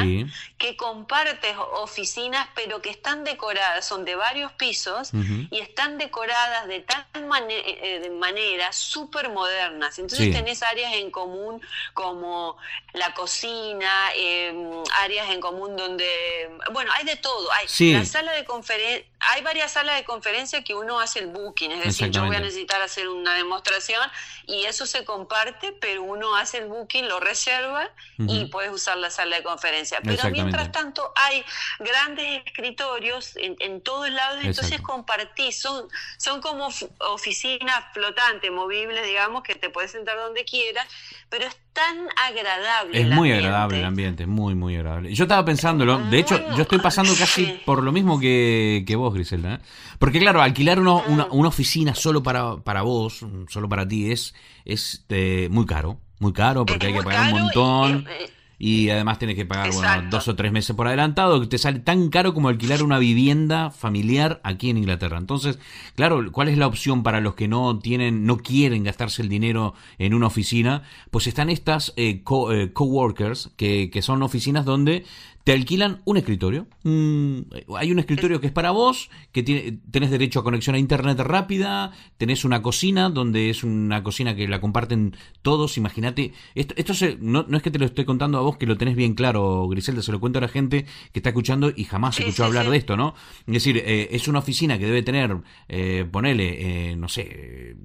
que comparte oficinas, pero que están decoradas, son de varios pisos y están decoradas de tal eh, de manera súper modernas. Entonces tenés áreas en común como la cocina, em, áreas en común donde, bueno, hay de todo. Hay la sala de conferencia, hay varias salas de conferencia que uno hace el booking, es decir, yo voy a necesitar hacer una demostración y eso se comparte, pero uno hace el booking, lo reserva y puedes usar la sala de conferencia. Pero mientras tanto hay grandes escritorios en, en todos lados, entonces compartís, son, son como oficinas flotantes, movibles, digamos, que te puedes sentar donde quieras, pero es tan agradable. Es muy agradable el ambiente, muy, muy agradable. Yo estaba pensándolo, de hecho, yo estoy pasando casi por lo mismo que, que vos, Griselda. ¿eh? Porque claro, alquilar una, ah. una, oficina solo para, para vos, solo para ti, es, es eh, muy caro. Muy caro porque hay que pagar un montón. Eh, y además tienes que pagar bueno, dos o tres meses por adelantado, que te sale tan caro como alquilar una vivienda familiar aquí en Inglaterra. Entonces, claro, ¿cuál es la opción para los que no tienen, no quieren gastarse el dinero en una oficina? Pues están estas eh, coworkers, que, que son oficinas donde te alquilan un escritorio. Mm, hay un escritorio que es para vos, que tiene, tenés derecho a conexión a internet rápida, tenés una cocina donde es una cocina que la comparten todos. Imagínate, esto, esto no, no, es que te lo estoy contando a vos que lo tenés bien claro, Griselda, se lo cuento a la gente que está escuchando y jamás escuchó hablar de esto, ¿no? Es decir, eh, es una oficina que debe tener, eh, ponele, eh, no sé,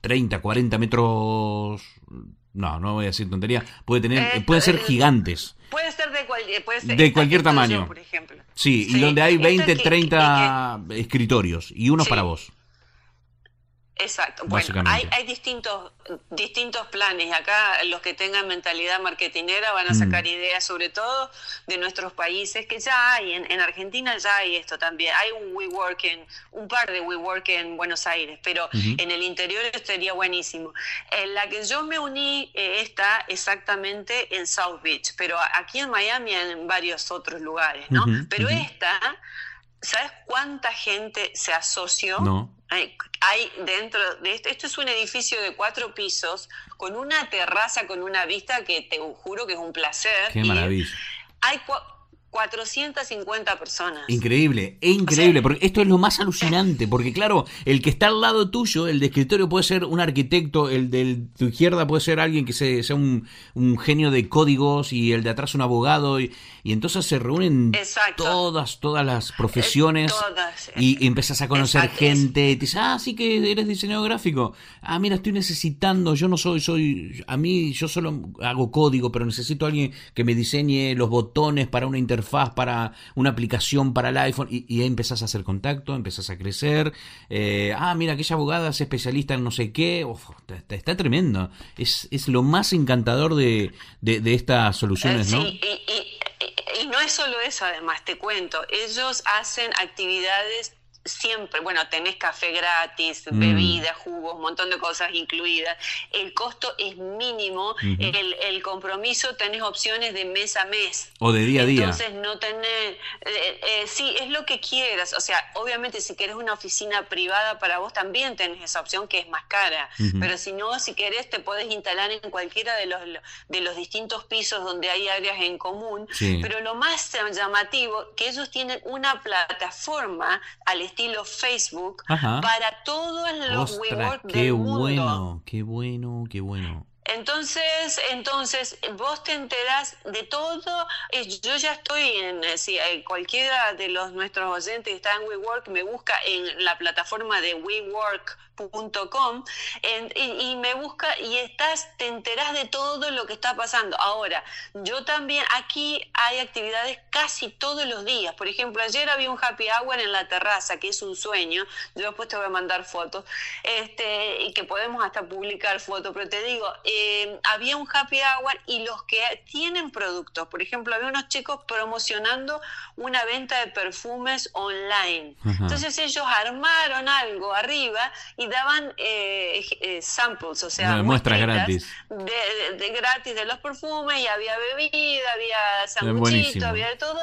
30, 40 metros no, no voy a decir tontería. Puede tener, puede ser gigantes. Puede ser de, puede de cualquier tamaño. Por ejemplo. Sí, y donde hay 20, 30 escritorios y uno para vos. Exacto. Bueno, hay, hay, distintos, distintos planes. Acá los que tengan mentalidad marketinera van a mm. sacar ideas, sobre todo de nuestros países, que ya hay. En, en, Argentina ya hay esto también. Hay un WeWork, en, un par de WeWork en Buenos Aires, pero en el interior sería buenísimo. En la que yo me uní eh, está exactamente en South Beach, pero aquí en Miami en varios otros lugares, ¿no? pero esta ¿Sabes cuánta gente se asoció? No. Hay, dentro de esto, esto es un edificio de cuatro pisos con una terraza, con una vista que te juro que es un placer. Qué maravilla. Hay 450 personas. Increíble, es increíble, porque esto es lo más alucinante, porque claro, el que está al lado tuyo, el de escritorio puede ser un arquitecto, el de tu izquierda puede ser alguien que sea un, genio de códigos y el de atrás un abogado, y, entonces se reúnen todas, todas las profesiones y, empiezas a conocer gente, y te dices, ah, sí que eres diseñador gráfico, ah, mira, estoy necesitando, yo no soy, soy, a mí yo solo hago código, pero necesito a alguien que me diseñe los botones para una interfaz faz para una aplicación para el iPhone y, y ahí empezás a hacer contacto, empezás a crecer. Eh, ah, mira, aquella abogada es especialista en no sé qué. está, tremendo. Es, es lo más encantador de, de, estas soluciones, ¿no? Sí, y, y no es solo eso, además, te cuento. Ellos hacen actividades siempre, bueno, tenés café gratis, mm. bebida, jugos, un montón de cosas incluidas. El costo es mínimo, el, el, compromiso tenés opciones de mes a mes. O de día a día. Entonces no tenés, eh, eh, sí, es lo que quieras. O sea, obviamente si querés una oficina privada para vos también tenés esa opción que es más cara. Pero si no, si querés te podés instalar en cualquiera de los, de los distintos pisos donde hay áreas en común. Pero lo más llamativo, que ellos tienen una plataforma al estilo Facebook para todos los WeWork del mundo. bueno, qué bueno, qué bueno. Entonces, entonces vos te enterás de todo. Yo ya estoy en, eh, si eh, cualquiera de los nuestros oyentes que está en WeWork me busca en la plataforma de WeWork.com y, y, me busca y estás, te enterás de todo lo que está pasando. Ahora, yo también aquí hay actividades casi todos los días. Por ejemplo, ayer había un happy hour en la terraza, que es un sueño. Yo después te voy a mandar fotos, este, y que podemos hasta publicar fotos, pero te digo, eh, había un happy hour y los que tienen productos, por ejemplo, había unos chicos promocionando una venta de perfumes online. Entonces ellos armaron algo arriba y daban eh, eh, samples, o sea, muestras gratis. De, gratis de los perfumes y había bebida, había sanguchito, había de todo.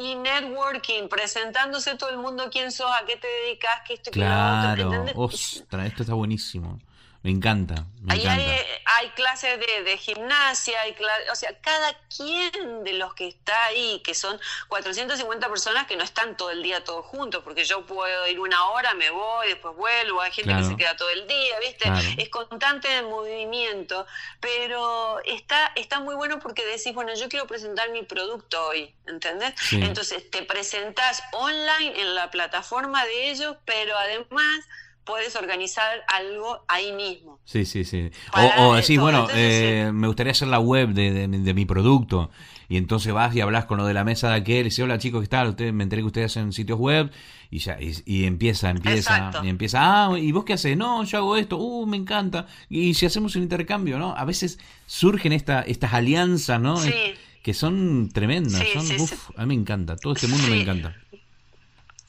y networking, presentándose todo el mundo quién sos, a qué te dedicas, qué esto, claro. Ostras, esto está buenísimo. Me encanta. Me Ahí encanta. Hay, hay, clases de, de gimnasia, hay o sea, cada quien de los que está ahí, que son 450 personas que no están todo el día todos juntos, porque yo puedo ir una hora, me voy, después vuelvo, hay gente que se queda todo el día, ¿viste? Es constante el movimiento, pero está, está muy bueno porque decís, bueno, yo quiero presentar mi producto hoy, ¿entendés? Entonces te presentás online en la plataforma de ellos, pero además puedes organizar algo ahí mismo. Sí, sí, sí. O, decís, bueno, eh, me gustaría hacer la web de, mi producto. Y entonces vas y hablas con lo de la mesa de aquel y dices, hola chicos, ¿qué tal? Usted, me enteré que ustedes hacen sitios web y ya y, empieza, empieza, y empieza, ah, ¿y vos qué haces? No, yo hago esto, uh, me encanta. Y si hacemos un intercambio, ¿no? A veces surgen esta, estas alianzas, ¿no? Sí. Que son tremendas, son, a mí me encanta, todo este mundo me encanta.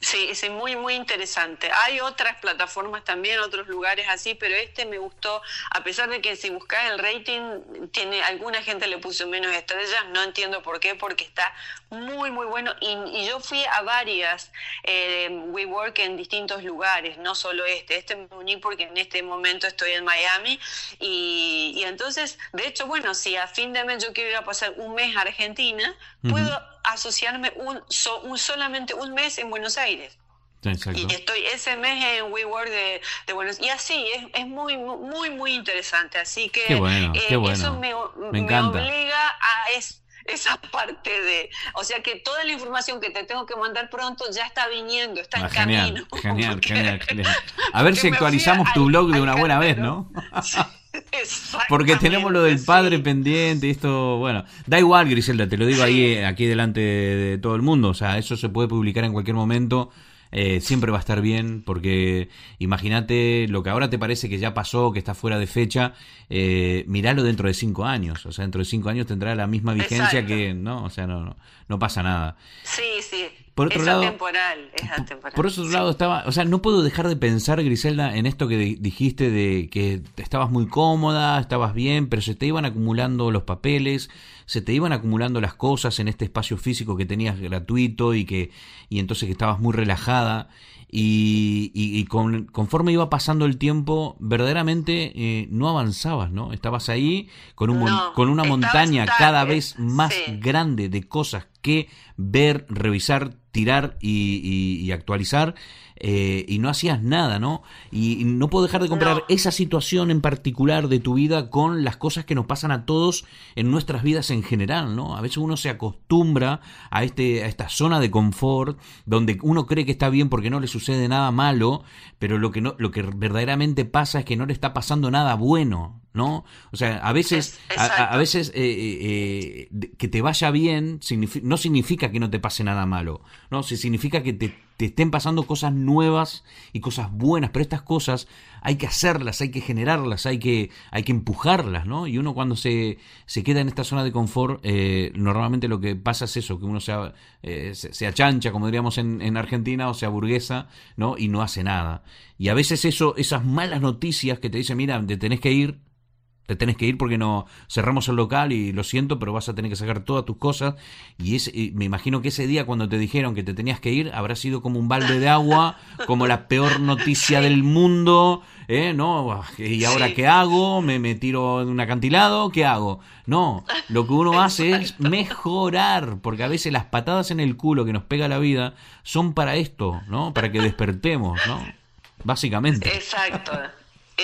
Sí, es muy, muy interesante. Hay otras plataformas también, otros lugares así, pero este me gustó, a pesar de que si buscas el rating, tiene alguna gente le puso menos estrellas, no entiendo por qué, porque está muy, muy bueno. Y, yo fui a varias eh, WeWork en distintos lugares, no solo este. Este me uní porque en este momento estoy en Miami y, y entonces, de hecho, bueno, si a fin de mes yo quiero ir a pasar un mes a Argentina, puedo asociarme un, un, solamente un mes en Buenos Aires. Y estoy ese mes en WeWork de, de Buenos Y así, es, es muy, muy, muy interesante. Así que eh, eso me, me, obliga a esa parte de... O sea que toda la información que te tengo que mandar pronto ya está viniendo, está en camino. Genial, genial, genial. A ver si actualizamos tu blog de una buena vez, ¿no? Porque tenemos lo del padre pendiente, esto, bueno, da igual, Griselda, te lo digo ahí, aquí delante de, todo el mundo, o sea, eso se puede publicar en cualquier momento. Eh, siempre va a estar bien, porque imagínate lo que ahora te parece que ya pasó, que está fuera de fecha, eh, miralo dentro de cinco años, o sea, dentro de cinco años tendrá la misma vigencia que, no, o sea, no, no, no pasa nada. Sí, sí. Por otro lado, atemporal, es atemporal. Por otro lado estaba, o sea, no puedo dejar de pensar, Griselda, en esto que dijiste de que estabas muy cómoda, estabas bien, pero se te iban acumulando los papeles, se te iban acumulando las cosas en este espacio físico que tenías gratuito y que y entonces que estabas muy relajada y, y, con, conforme iba pasando el tiempo, verdaderamente eh, no avanzabas, ¿no? Estabas ahí con, un, con una montaña cada vez más grande de cosas que ver, revisar, tirar y, actualizar eh, y no hacías nada, ¿no? Y, no puedo dejar de comparar esa situación en particular de tu vida con las cosas que nos pasan a todos en nuestras vidas en general, ¿no? A veces uno se acostumbra a, este, a esta zona de confort donde uno cree que está bien porque no le sucede nada malo, pero lo que, no, lo que verdaderamente pasa es que no le está pasando nada bueno, ¿no? O sea, a veces, a, veces eh, eh, que te vaya bien no significa que no te pase nada malo, ¿no? significa que te te estén pasando cosas nuevas y cosas buenas, pero estas cosas hay que hacerlas, hay que generarlas, hay que, hay que empujarlas, ¿no? Y uno cuando se, se queda en esta zona de confort, eh, normalmente lo que pasa es eso, que uno se, eh, se, achancha, como diríamos en, en, Argentina, o se aburguesa, ¿no? Y no hace nada. Y a veces eso, esas malas noticias que te dicen, mira, te tenés que ir, te tenés que ir porque no cerramos el local y lo siento, pero vas a tener que sacar todas tus cosas. Y, es, me imagino que ese día cuando te dijeron que te tenías que ir habrá sido como un balde de agua, como la peor noticia del mundo, ¿eh? ¿No? ¿Y ahora qué hago? ¿Me, ¿Me tiro en un acantilado? ¿Qué hago? No, lo que uno hace es mejorar, porque a veces las patadas en el culo que nos pega la vida son para esto, ¿no? Para que despertemos, ¿no? Básicamente. Exacto.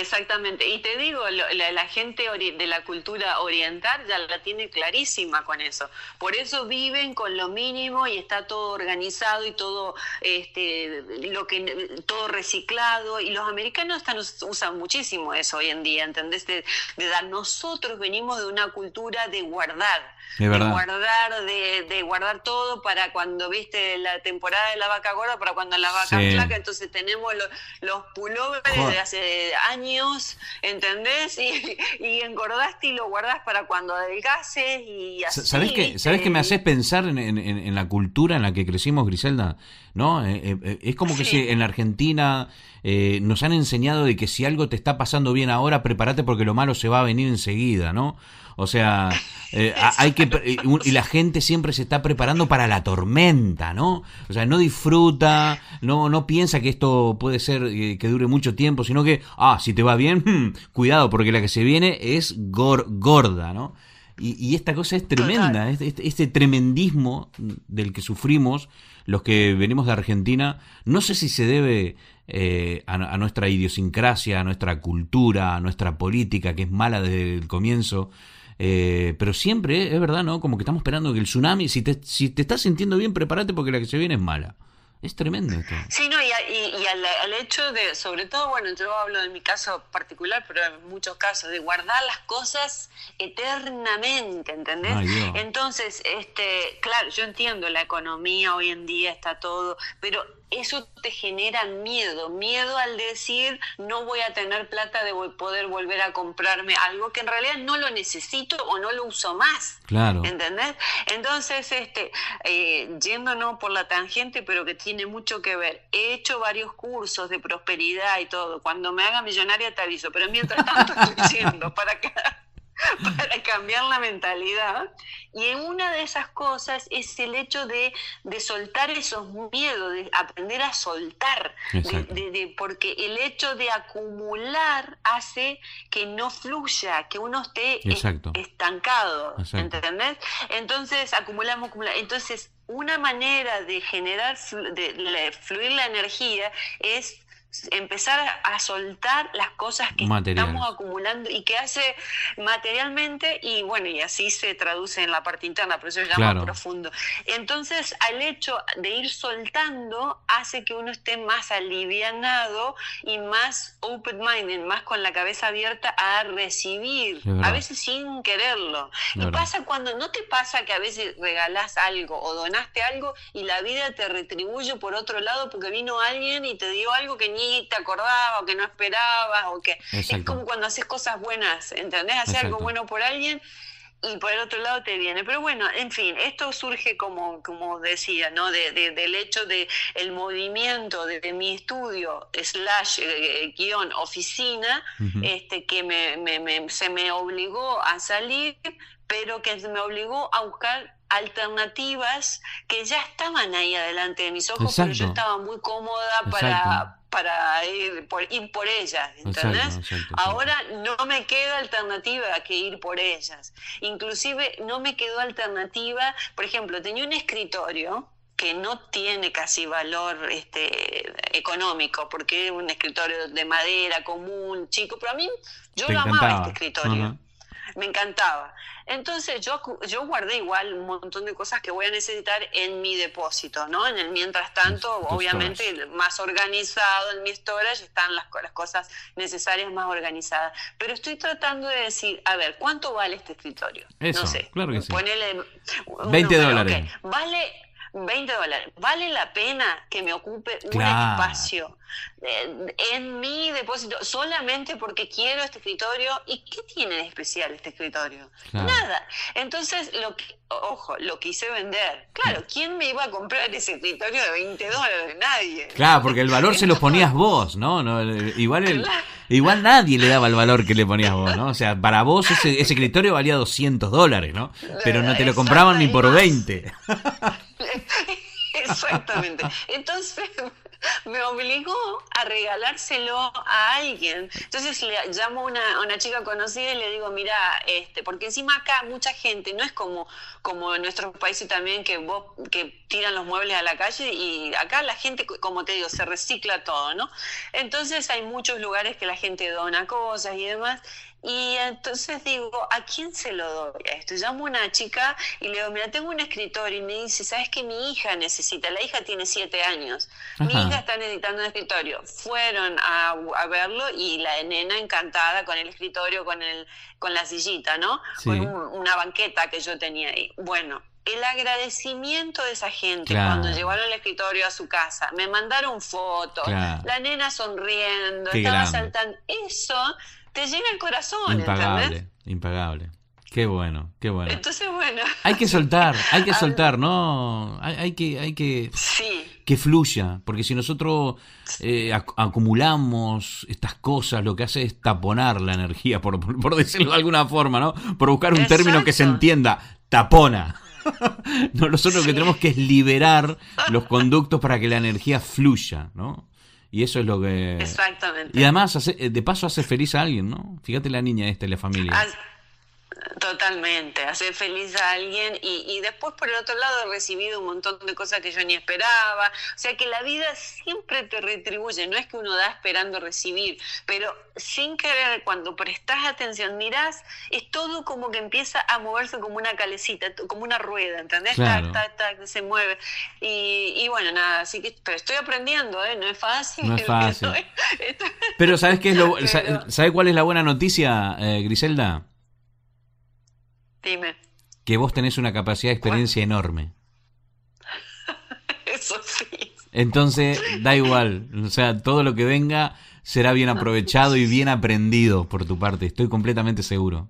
Exactamente. Y te digo, la, gente de la cultura oriental ya la tiene clarísima con eso. Por eso viven con lo mínimo y está todo organizado y todo este lo que todo reciclado y los americanos están, usan muchísimo eso hoy en día, ¿entendés? De, de dar nosotros venimos de una cultura de guardar de guardar, de, guardar todo para cuando viste la temporada de la vaca gorda, para cuando la vaca flaca, entonces tenemos los, los pullovers de hace años, ¿entendés? Y, y, engordaste y lo guardás para cuando adelgaces y así. ¿Sabes qué, ¿Sabes que me haces pensar en, en, en, la cultura en la que crecimos, Griselda? ¿No? Eh, eh, eh, es como que si en la Argentina nos han enseñado de que si algo te está pasando bien ahora, prepárate porque lo malo se va a venir enseguida, ¿no? O sea, eh, hay que y la gente siempre se está preparando para la tormenta, ¿no? O sea, no disfruta, no no piensa que esto puede ser eh, que dure mucho tiempo, sino que ah, si te va bien, hmm, cuidado porque la que se viene es gorda, ¿no? Y, esta cosa es tremenda, este, este, tremendismo del que sufrimos los que venimos de Argentina, no sé si se debe eh, a, a, nuestra idiosincrasia, a nuestra cultura, a nuestra política, que es mala desde el comienzo, eh, pero siempre, es verdad, ¿no? Como que estamos esperando que el tsunami, si te, si te estás sintiendo bien, prepárate porque la que se viene es mala. Es tremendo esto. Sí, no, y, y, al, hecho de, sobre todo, bueno, yo hablo de mi caso particular, pero en muchos casos, de guardar las cosas eternamente, ¿entendés? Entonces, este, claro, yo entiendo la economía hoy en día está todo, pero eso te genera miedo, miedo al decir no voy a tener plata de poder volver a comprarme algo que en realidad no lo necesito o no lo uso más. Claro. ¿Entendés? Entonces, este, eh, yéndonos por la tangente, pero que tiene mucho que ver, he hecho varios cursos de prosperidad y todo. Cuando me haga millonaria te aviso, pero mientras tanto estoy diciendo para que para cambiar la mentalidad. Y en una de esas cosas es el hecho de, de soltar esos miedos, de aprender a soltar, de, porque el hecho de acumular hace que no fluya, que uno esté estancado, ¿entendés? Entonces acumulamos, acumulamos. Entonces, una manera de generar, de fluir la energía es empezar a soltar las cosas que estamos acumulando y que hace materialmente y bueno, y así se traduce en la parte interna, por eso se llama profundo. Entonces, al hecho de ir soltando hace que uno esté más alivianado y más open-minded, más con la cabeza abierta a recibir, a veces sin quererlo. Y pasa cuando, ¿no te pasa que a veces regalás algo o donaste algo y la vida te retribuye por otro lado porque vino alguien y te dio algo que ni te acordabas o que no esperabas o que es como cuando haces cosas buenas, ¿entendés? Hacer algo bueno por alguien y por el otro lado te viene. Pero bueno, en fin, esto surge como, como decía, ¿no? De, del hecho de el movimiento de, mi estudio slash eh, guion oficina, este, que me, me, se me obligó a salir, pero que me obligó a buscar alternativas que ya estaban ahí adelante de mis ojos, pero yo estaba muy cómoda para, para ir por, ir por ellas, ¿entendés? Ahora no me queda alternativa que ir por ellas. Inclusive no me quedó alternativa, por ejemplo, tenía un escritorio que no tiene casi valor este, económico, porque es un escritorio de madera común, chico, pero a mí yo lo amaba este escritorio me encantaba. Entonces yo, yo guardé igual un montón de cosas que voy a necesitar en mi depósito, ¿no? En el mientras tanto, obviamente, más organizado en mi storage están las, las cosas necesarias más organizadas. Pero estoy tratando de decir, a ver, ¿cuánto vale este escritorio? Eso, no sé. Claro que sí. Ponele 20 dólares. Vale 20 dólares. ¿Vale la pena que me ocupe un espacio en mi depósito solamente porque quiero este escritorio? ¿Y qué tiene de especial este escritorio? Nada. Entonces, lo que, ojo, lo quise vender. Claro, ¿quién me iba a comprar ese escritorio de 20 dólares? Nadie. Claro, porque el valor se lo ponías vos, ¿no? no igual, el, igual nadie le daba el valor que le ponías vos, ¿no? O sea, para vos ese, ese escritorio valía 200 dólares, ¿no? Pero no te lo compraban ni por 20. Exactamente. Entonces me obligó a regalárselo a alguien. Entonces le llamo a una, una, chica conocida y le digo, mira, este, porque encima acá mucha gente, no es como, como en nuestros países también que vos, que tiran los muebles a la calle y acá la gente, como te digo, se recicla todo, ¿no? Entonces hay muchos lugares que la gente dona cosas y demás. Y entonces digo, ¿a quién se lo doy a esto? Llamo a una chica y le digo, mira, tengo un escritor y me dice, ¿sabes que mi hija necesita? La hija tiene siete años. Mi hija está necesitando un escritorio. Fueron a, verlo y la nena encantada con el escritorio, con, el, con la sillita, ¿no? Con una banqueta que yo tenía ahí. Bueno, el agradecimiento de esa gente cuando llevaron el escritorio a su casa, me mandaron fotos, la nena sonriendo, estaba saltando, eso te llena el corazón. Impagable, impagable. Qué bueno, qué bueno. Entonces, bueno. Hay que soltar, hay que soltar, ¿no? Hay, que, hay que, que fluya, porque si nosotros eh, acumulamos estas cosas, lo que hace es taponar la energía, por, por, decirlo de alguna forma, ¿no? Por buscar un término que se entienda, tapona. no, nosotros lo que tenemos que es liberar los conductos para que la energía fluya, ¿no? Y eso es lo que... Exactamente. Y además, de paso, hace feliz a alguien, ¿no? Fíjate la niña esta y la familia. Totalmente, hacer feliz a alguien y, y, después por el otro lado he recibido un montón de cosas que yo ni esperaba. O sea que la vida siempre te retribuye, no es que uno da esperando recibir, pero sin querer, cuando prestas atención, mirás, es todo como que empieza a moverse como una calecita, como una rueda, ¿entendés? se mueve. Y, y, bueno, nada, así que pero estoy aprendiendo, ¿eh? No es fácil. No es fácil. Pero ¿sabes qué es lo, ¿sabe cuál es la buena noticia, eh, Griselda? Dime. Que vos tenés una capacidad de experiencia enorme. Eso sí. Entonces, da igual. O sea, todo lo que venga será bien aprovechado y bien aprendido por tu parte. Estoy completamente seguro.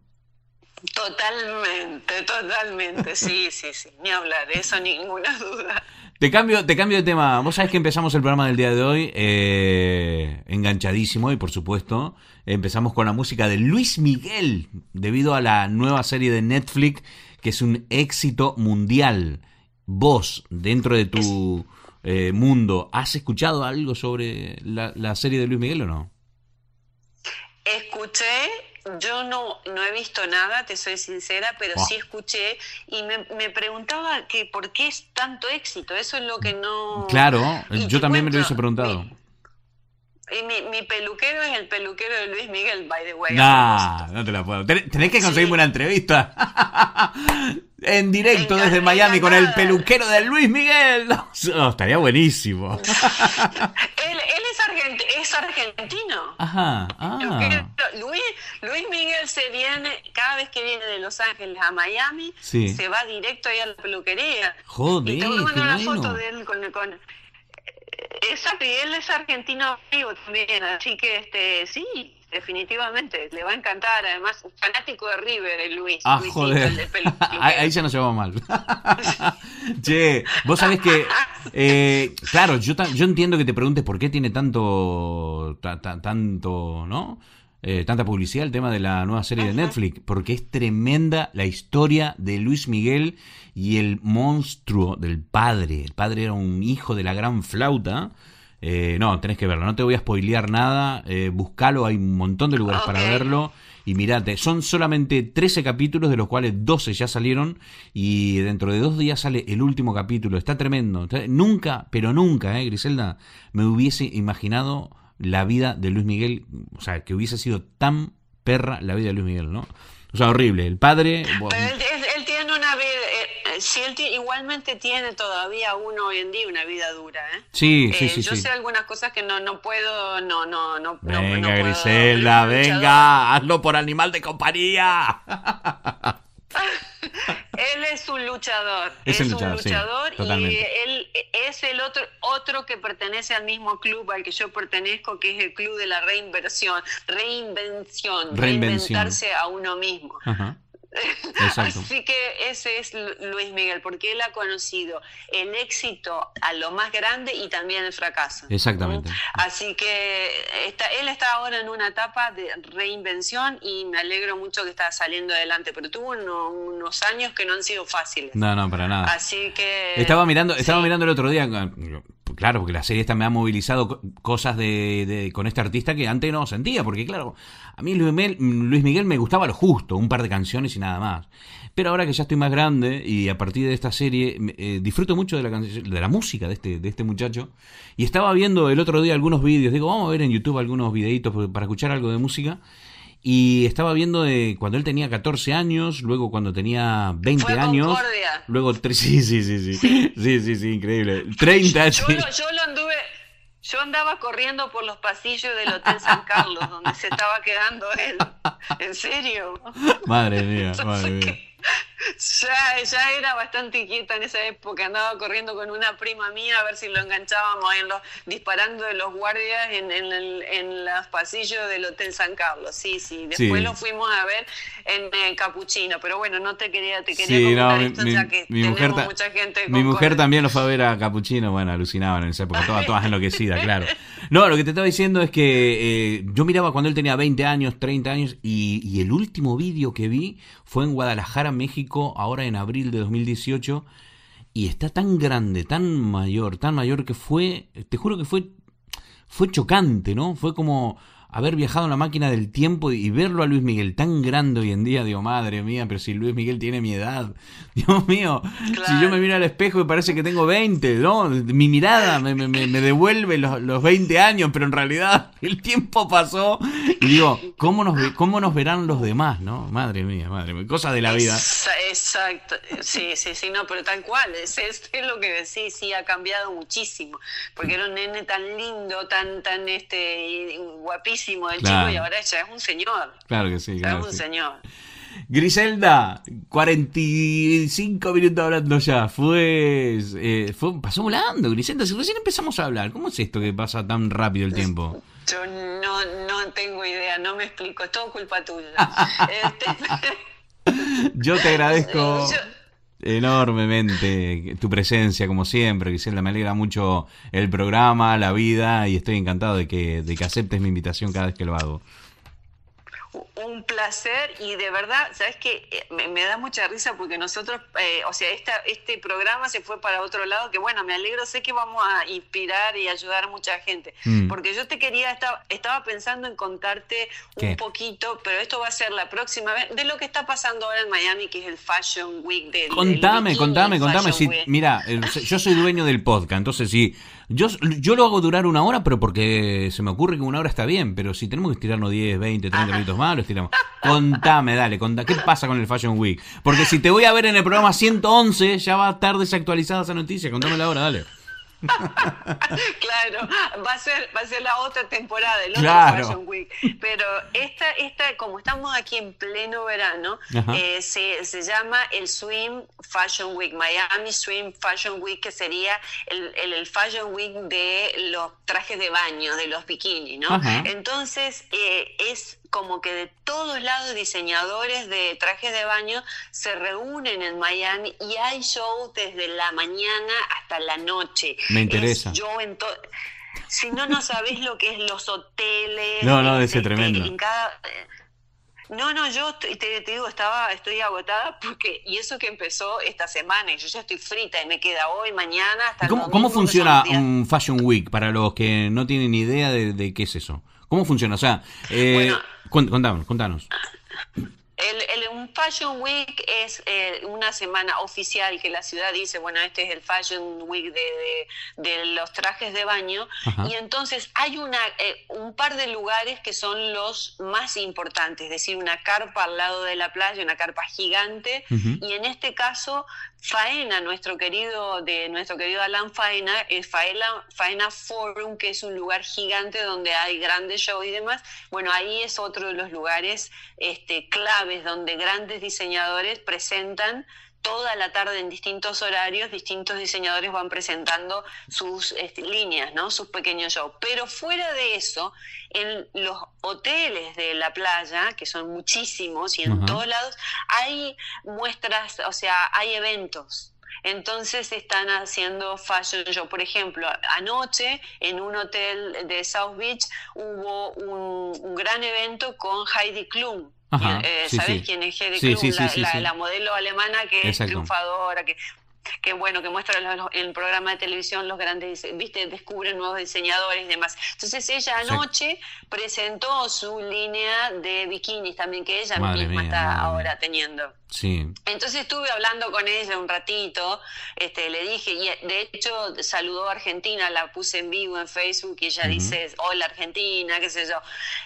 Totalmente, totalmente. Sí, sí, sí. Ni hablar, eso ninguna duda. Te cambio, te cambio de tema. Vos sabés que empezamos el programa del día de hoy eh, enganchadísimo y por supuesto empezamos con la música de Luis Miguel debido a la nueva serie de Netflix que es un éxito mundial. Vos, dentro de tu eh, mundo, ¿has escuchado algo sobre la, la serie de Luis Miguel o no? Escuché yo no, no he visto nada, te soy sincera, pero sí escuché y me, preguntaba que por qué es tanto éxito. Eso es lo que no. Claro, yo también me lo hubiese preguntado. Y mi, mi, peluquero es el peluquero de Luis Miguel, by the way. Nah, no te la puedo. Tenés que conseguirme una entrevista. en directo desde Miami con el peluquero de Luis Miguel. Estaría buenísimo. él, es, argentino. Ajá. Ah. Luis, Luis Miguel se viene, cada vez que viene de Los Ángeles a Miami, se va directo ahí a la peluquería. Joder. Y te una foto de él con, con Exacto, y él es argentino vivo también, así que este sí, definitivamente, le va a encantar, además, fanático de River, Luis. Ah, joder. ahí ya nos llevamos mal. che, vos sabés que, eh, claro, yo, yo entiendo que te preguntes por qué tiene tanto, tanto, ¿no? Eh, tanta publicidad el tema de la nueva serie de Netflix, porque es tremenda la historia de Luis Miguel y el monstruo del padre. El padre era un hijo de la gran flauta. Eh, no, tenés que verlo, no te voy a spoilear nada, eh, buscalo, hay un montón de lugares para verlo. Y mirate, son solamente 13 capítulos, de los cuales 12 ya salieron. Y dentro de dos días sale el último capítulo. Está tremendo. Nunca, pero nunca, eh, Griselda, me hubiese imaginado la vida de Luis Miguel, o sea, que hubiese sido tan perra la vida de Luis Miguel, ¿no? O sea, horrible. El padre... Pero una vida... Eh, si él igualmente tiene todavía uno hoy en día una vida dura, ¿eh? Sí, sí, eh, sí. Yo sé algunas cosas que no, no puedo, no, no, no. Venga, Griselda, venga, hazlo por animal de compañía. él es un luchador. Es, un luchador, y él es el otro, otro que pertenece al mismo club al que yo pertenezco, que es el club de la reinversión, reinvención, reinventarse a uno mismo. Ajá. Así que ese es Luis Miguel, porque él ha conocido el éxito a lo más grande y también el fracaso. Exactamente. Así que está, él está ahora en una etapa de reinvención y me alegro mucho que está saliendo adelante, pero tuvo unos años que no han sido fáciles. No, no, para nada. Así que... Estaba mirando, estaba mirando el otro día, claro, porque la serie esta me ha movilizado cosas de, con este artista que antes no sentía, porque claro, a mí Luis Miguel, Luis Miguel me gustaba lo justo, un par de canciones y nada más. Pero ahora que ya estoy más grande y a partir de esta serie eh, disfruto mucho de la, de la música de este, de este muchacho. Y estaba viendo el otro día algunos vídeos, digo, vamos a ver en YouTube algunos videitos para escuchar algo de música. Y estaba viendo de cuando él tenía 14 años, luego cuando tenía 20 años. Luego, sí, sí, sí, sí. Sí, sí, sí, increíble. 30 yo, yo lo anduve. Yo andaba corriendo por los pasillos del Hotel San Carlos, donde se estaba quedando él. ¿En serio? Madre mía, madre mía. Ya, ya era bastante inquieta en esa época, andaba corriendo con una prima mía a ver si lo enganchábamos en los, disparando de los guardias en, en, en los pasillos del Hotel San Carlos, sí, sí, después lo fuimos a ver en eh, Capuchino, pero bueno, no te quería, te quería comentar esto ya que mi mujer mucha gente Mi mujer también lo fue a ver a Capuchino, bueno, alucinaban en esa época, todas, todas enloquecidas, claro. No, lo que te estaba diciendo es que eh, yo miraba cuando él tenía 20 años, 30 años, y, y el último vídeo que vi fue en Guadalajara, México, ahora en abril de 2018, y está tan grande, tan mayor, tan mayor que fue, te juro que fue, fue chocante, ¿no? Fue como haber viajado en la máquina del tiempo y verlo a Luis Miguel tan grande hoy en día, digo, madre mía, pero si Luis Miguel tiene mi edad, Dios mío, si yo me miro al espejo y parece que tengo 20, ¿no? Mi mirada me, me, me devuelve los, los, 20 años, pero en realidad el tiempo pasó y digo, ¿cómo nos, cómo nos verán los demás, no? Madre mía, madre mía, cosas de la vida. Exacto, sí, sí, sí, no, pero tal cual, es, es, lo que decís, sí, ha cambiado muchísimo, porque era un nene tan lindo, tan, tan, este, guapísimo el chico y ahora ya es un señor. Claro que sí. es un señor. Griselda, 45 minutos hablando ya. Fue, eh, fue, pasó volando, Griselda. Si recién empezamos a hablar, ¿cómo es esto que pasa tan rápido el tiempo? Yo no, no tengo idea, no me explico. Es todo culpa tuya. Este, Yo te agradezco. Enormemente tu presencia, como siempre, Griselda. Me alegra mucho el programa, la vida, y estoy encantado de que, de que aceptes mi invitación cada vez que lo hago un placer y de verdad, sabes que eh, me, da mucha risa porque nosotros, eh, o sea, esta, este programa se fue para otro lado, que bueno, me alegro, sé que vamos a inspirar y ayudar a mucha gente, mm. porque yo te quería, estaba, estaba pensando en contarte un poquito, pero esto va a ser la próxima vez, de lo que está pasando ahora en Miami, que es el Fashion Week. De, contame, contame, contame, si, mira, yo soy dueño del podcast, entonces si yo, yo lo hago durar una hora, pero porque se me ocurre que una hora está bien, pero si tenemos que estirarnos 10, 20, 30 minutos más, lo estiramos. Contame, dale, contá, ¿qué pasa con el Fashion Week? Porque si te voy a ver en el programa 111, ya va a estar desactualizada esa noticia. Contame la hora, dale. claro, va a ser va a ser la otra temporada, el otro Fashion Week. Pero esta, esta, como estamos aquí en pleno verano, eh, se, se, llama el Swim Fashion Week, Miami Swim Fashion Week, que sería el, el, Fashion Week de los trajes de baño, de los bikinis, ¿no? Entonces, eh, es como que de todos lados diseñadores de trajes de baño se reúnen en Miami y hay shows desde la mañana hasta la noche. Me interesa. yo en si no, no sabés lo que es los hoteles. No, no, ese tremendo. no, no, yo te, digo, estaba, estoy agotada porque, y eso que empezó esta semana, y yo ya estoy frita y me queda hoy, mañana, hasta ¿Cómo, ¿cómo funciona un Fashion Week para los que no tienen idea de, de qué es eso? ¿Cómo funciona? O sea, eh, contanos, contanos. El, el, un Fashion Week es eh, una semana oficial que la ciudad dice, bueno, este es el Fashion Week de, de, los trajes de baño. Y entonces hay una, eh, un par de lugares que son los más importantes, es decir, una carpa al lado de la playa, una carpa gigante. Y en este caso Faena, nuestro querido, de nuestro querido Alan Faena, es Faena, Faena Forum, que es un lugar gigante donde hay grandes shows y demás. Bueno, ahí es otro de los lugares este, claves donde grandes diseñadores presentan toda la tarde en distintos horarios, distintos diseñadores van presentando sus este, líneas, ¿no? sus pequeños shows. Pero fuera de eso, en los hoteles de la playa, que son muchísimos y en todos lados, hay muestras, o sea, hay eventos. Entonces están haciendo fashion show. Por ejemplo, anoche en un hotel de South Beach hubo un, gran evento con Heidi Klum. Eh, ¿Sabes quién es Heidi Klum? la, modelo alemana que es triunfadora, que que bueno, que muestra en el programa de televisión los grandes, viste, descubren nuevos diseñadores y demás. Entonces ella anoche presentó su línea de bikinis también, que ella misma está ahora teniendo. Sí. Entonces estuve hablando con ella un ratito, este, le dije, y de hecho saludó a Argentina, la puse en vivo en Facebook y ella dice, hola Argentina, qué sé yo.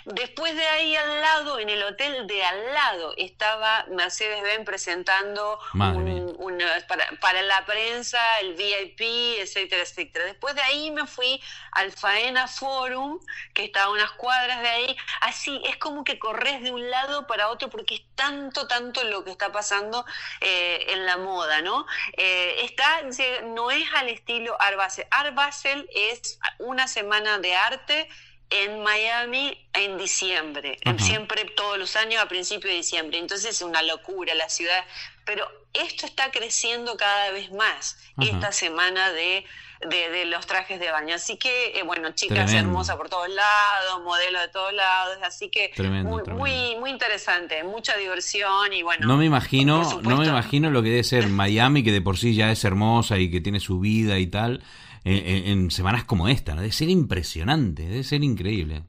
Después de ahí al lado, en el hotel de al lado, estaba Mercedes-Benz presentando un, para, para, la prensa, el VIP, etcétera, etcétera. Después de ahí me fui al Faena Forum, que está a unas cuadras de ahí. Así, es como que corres de un lado para otro porque es tanto, tanto lo que está pasando eh, en la moda, ¿no? Eh, está, no es al estilo Art Basel. Art Basel es una semana de arte en Miami en diciembre, siempre todos los años a principios de diciembre, entonces es una locura la ciudad, pero esto está creciendo cada vez más, esta semana de de, los trajes de baño. Así que, eh, bueno, chicas hermosas por todos lados, modelos de todos lados, así que muy, muy, muy interesante, mucha diversión y bueno. No me imagino, no me imagino lo que debe ser Miami, que de por sí ya es hermosa y que tiene su vida y tal, en, semanas como esta, debe ser impresionante, debe ser increíble.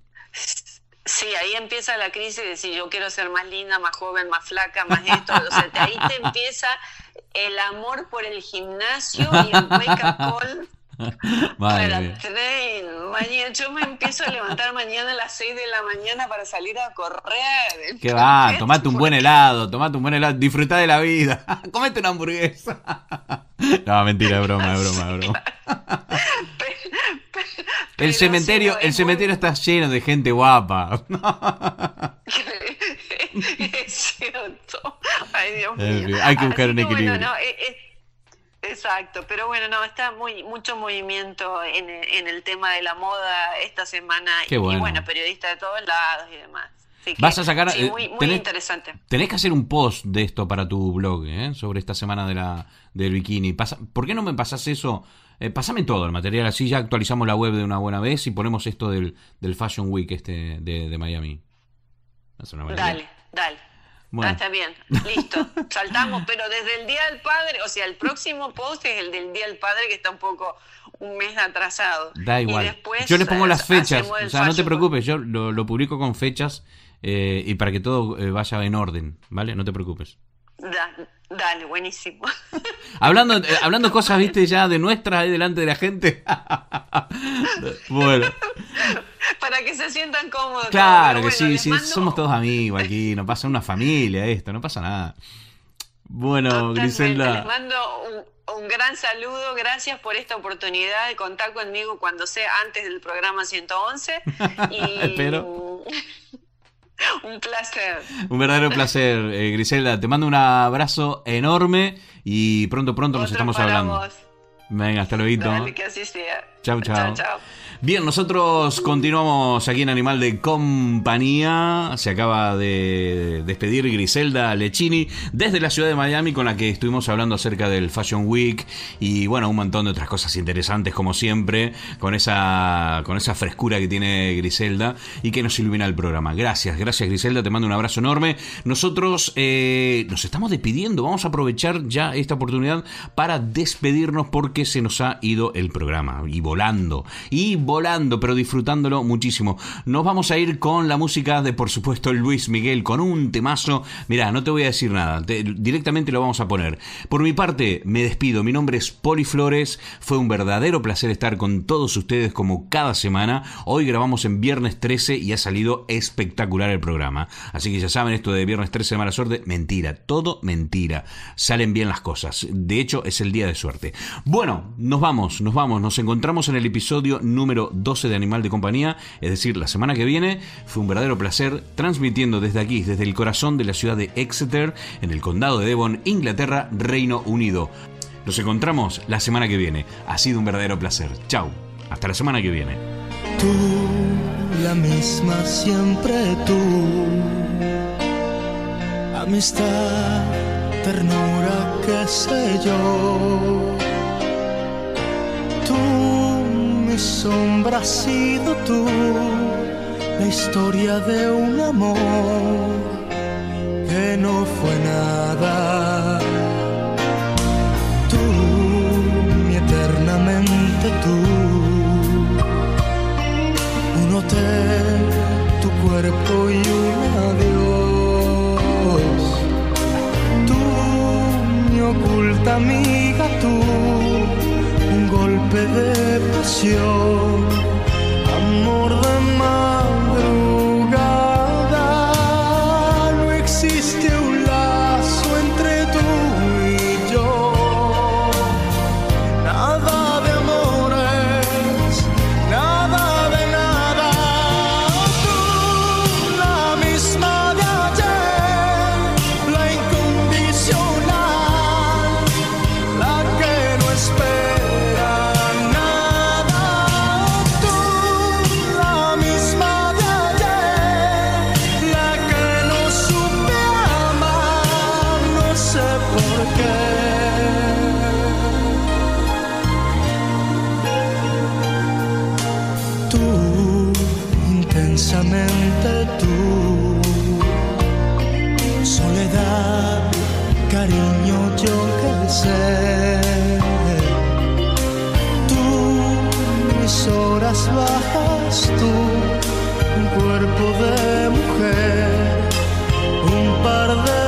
Sí, ahí empieza la crisis de decir yo quiero ser más linda, más joven, más flaca, más esto. O sea, ahí te empieza el amor por el gimnasio y el wake up call para Mañana, yo me empiezo a levantar mañana a las 6 de la mañana para salir a correr. ¿Qué va? Tomate un buen helado, tomate un buen helado, disfruta de la vida. Comete una hamburguesa. No, mentira, es broma, es broma, es broma. El cementerio, el cementerio está lleno de gente guapa. es cierto. Ay, Dios mío. Hay que buscar un equilibrio. no, Exacto, pero bueno, no, está muy mucho movimiento en, el tema de la moda esta semana y, bueno, periodistas de todos lados y demás. Vas a sacar. Sí, eh, muy, interesante. Tenés que hacer un post de esto para tu blog, ¿eh? sobre esta semana de la del bikini. Pasa, ¿Por qué no me pasas eso? Eh, pásame todo el material, así ya actualizamos la web de una buena vez y ponemos esto del, del Fashion Week este de, de Miami. Dale, dale. Ah, está bien, listo, saltamos, pero desde el Día del Padre, o sea, el próximo post es el del Día del Padre que está un poco un mes atrasado. Da igual. yo le pongo las fechas, o sea, no te preocupes, yo lo, publico con fechas eh, y para que todo eh, vaya en orden, ¿vale? No te preocupes. Dale, buenísimo. hablando, eh, hablando cosas, viste, ya de nuestras ahí delante de la gente. bueno para que se sientan cómodos. Claro que sí, sí, somos todos amigos aquí, no pasa una familia esto, no pasa nada. Bueno, Griselda. Les mando un, gran saludo, gracias por esta oportunidad de contar conmigo cuando sea antes del programa 111. Y... Espero. Un placer. Un verdadero placer, eh, Griselda. Te mando un abrazo enorme y pronto, pronto nos estamos hablando. Venga, hasta luego. Dale, que así sea. Chau, chau. chau, chau. Bien, nosotros continuamos aquí en Animal de Compañía. Se acaba de despedir Griselda Lechini desde la ciudad de Miami con la que estuvimos hablando acerca del Fashion Week y bueno, un montón de otras cosas interesantes como siempre, con esa, con esa frescura que tiene Griselda y que nos ilumina el programa. Gracias, gracias Griselda, te mando un abrazo enorme. Nosotros eh, nos estamos despidiendo, vamos a aprovechar ya esta oportunidad para despedirnos porque se nos ha ido el programa y volando. Y volando, pero disfrutándolo muchísimo. Nos vamos a ir con la música de, por supuesto, Luis Miguel, con un temazo. Mira, no te voy a decir nada, directamente lo vamos a poner. Por mi parte, me despido. Mi nombre es Poli Flores. Fue un verdadero placer estar con todos ustedes como cada semana. Hoy grabamos en viernes 13 y ha salido espectacular el programa. Así que ya saben, esto de viernes 13 de mala suerte, mentira, todo mentira. Salen bien las cosas. De hecho, es el día de suerte. Bueno, nos vamos, nos vamos. Nos encontramos en el episodio número número 12 de Animal de Compañía, es decir, la semana que viene. Fue un verdadero placer transmitiendo desde aquí, desde el corazón de la ciudad de Exeter, en el condado de Devon, Inglaterra, Reino Unido. Nos encontramos la semana que viene. Ha sido un verdadero placer. Chau. Hasta la semana que viene. Tú, la misma siempre tú. Amistad, ternura, qué sé yo. Tú, mi sombra has sido tú. La historia de un amor que no fue nada tú. Un hotel, tu cuerpo y un adiós. Tú, mi oculta amiga, tú, golpe de pasión, amor de madrugada. Tú, mis horas bajas, tú, un cuerpo de mujer, un par de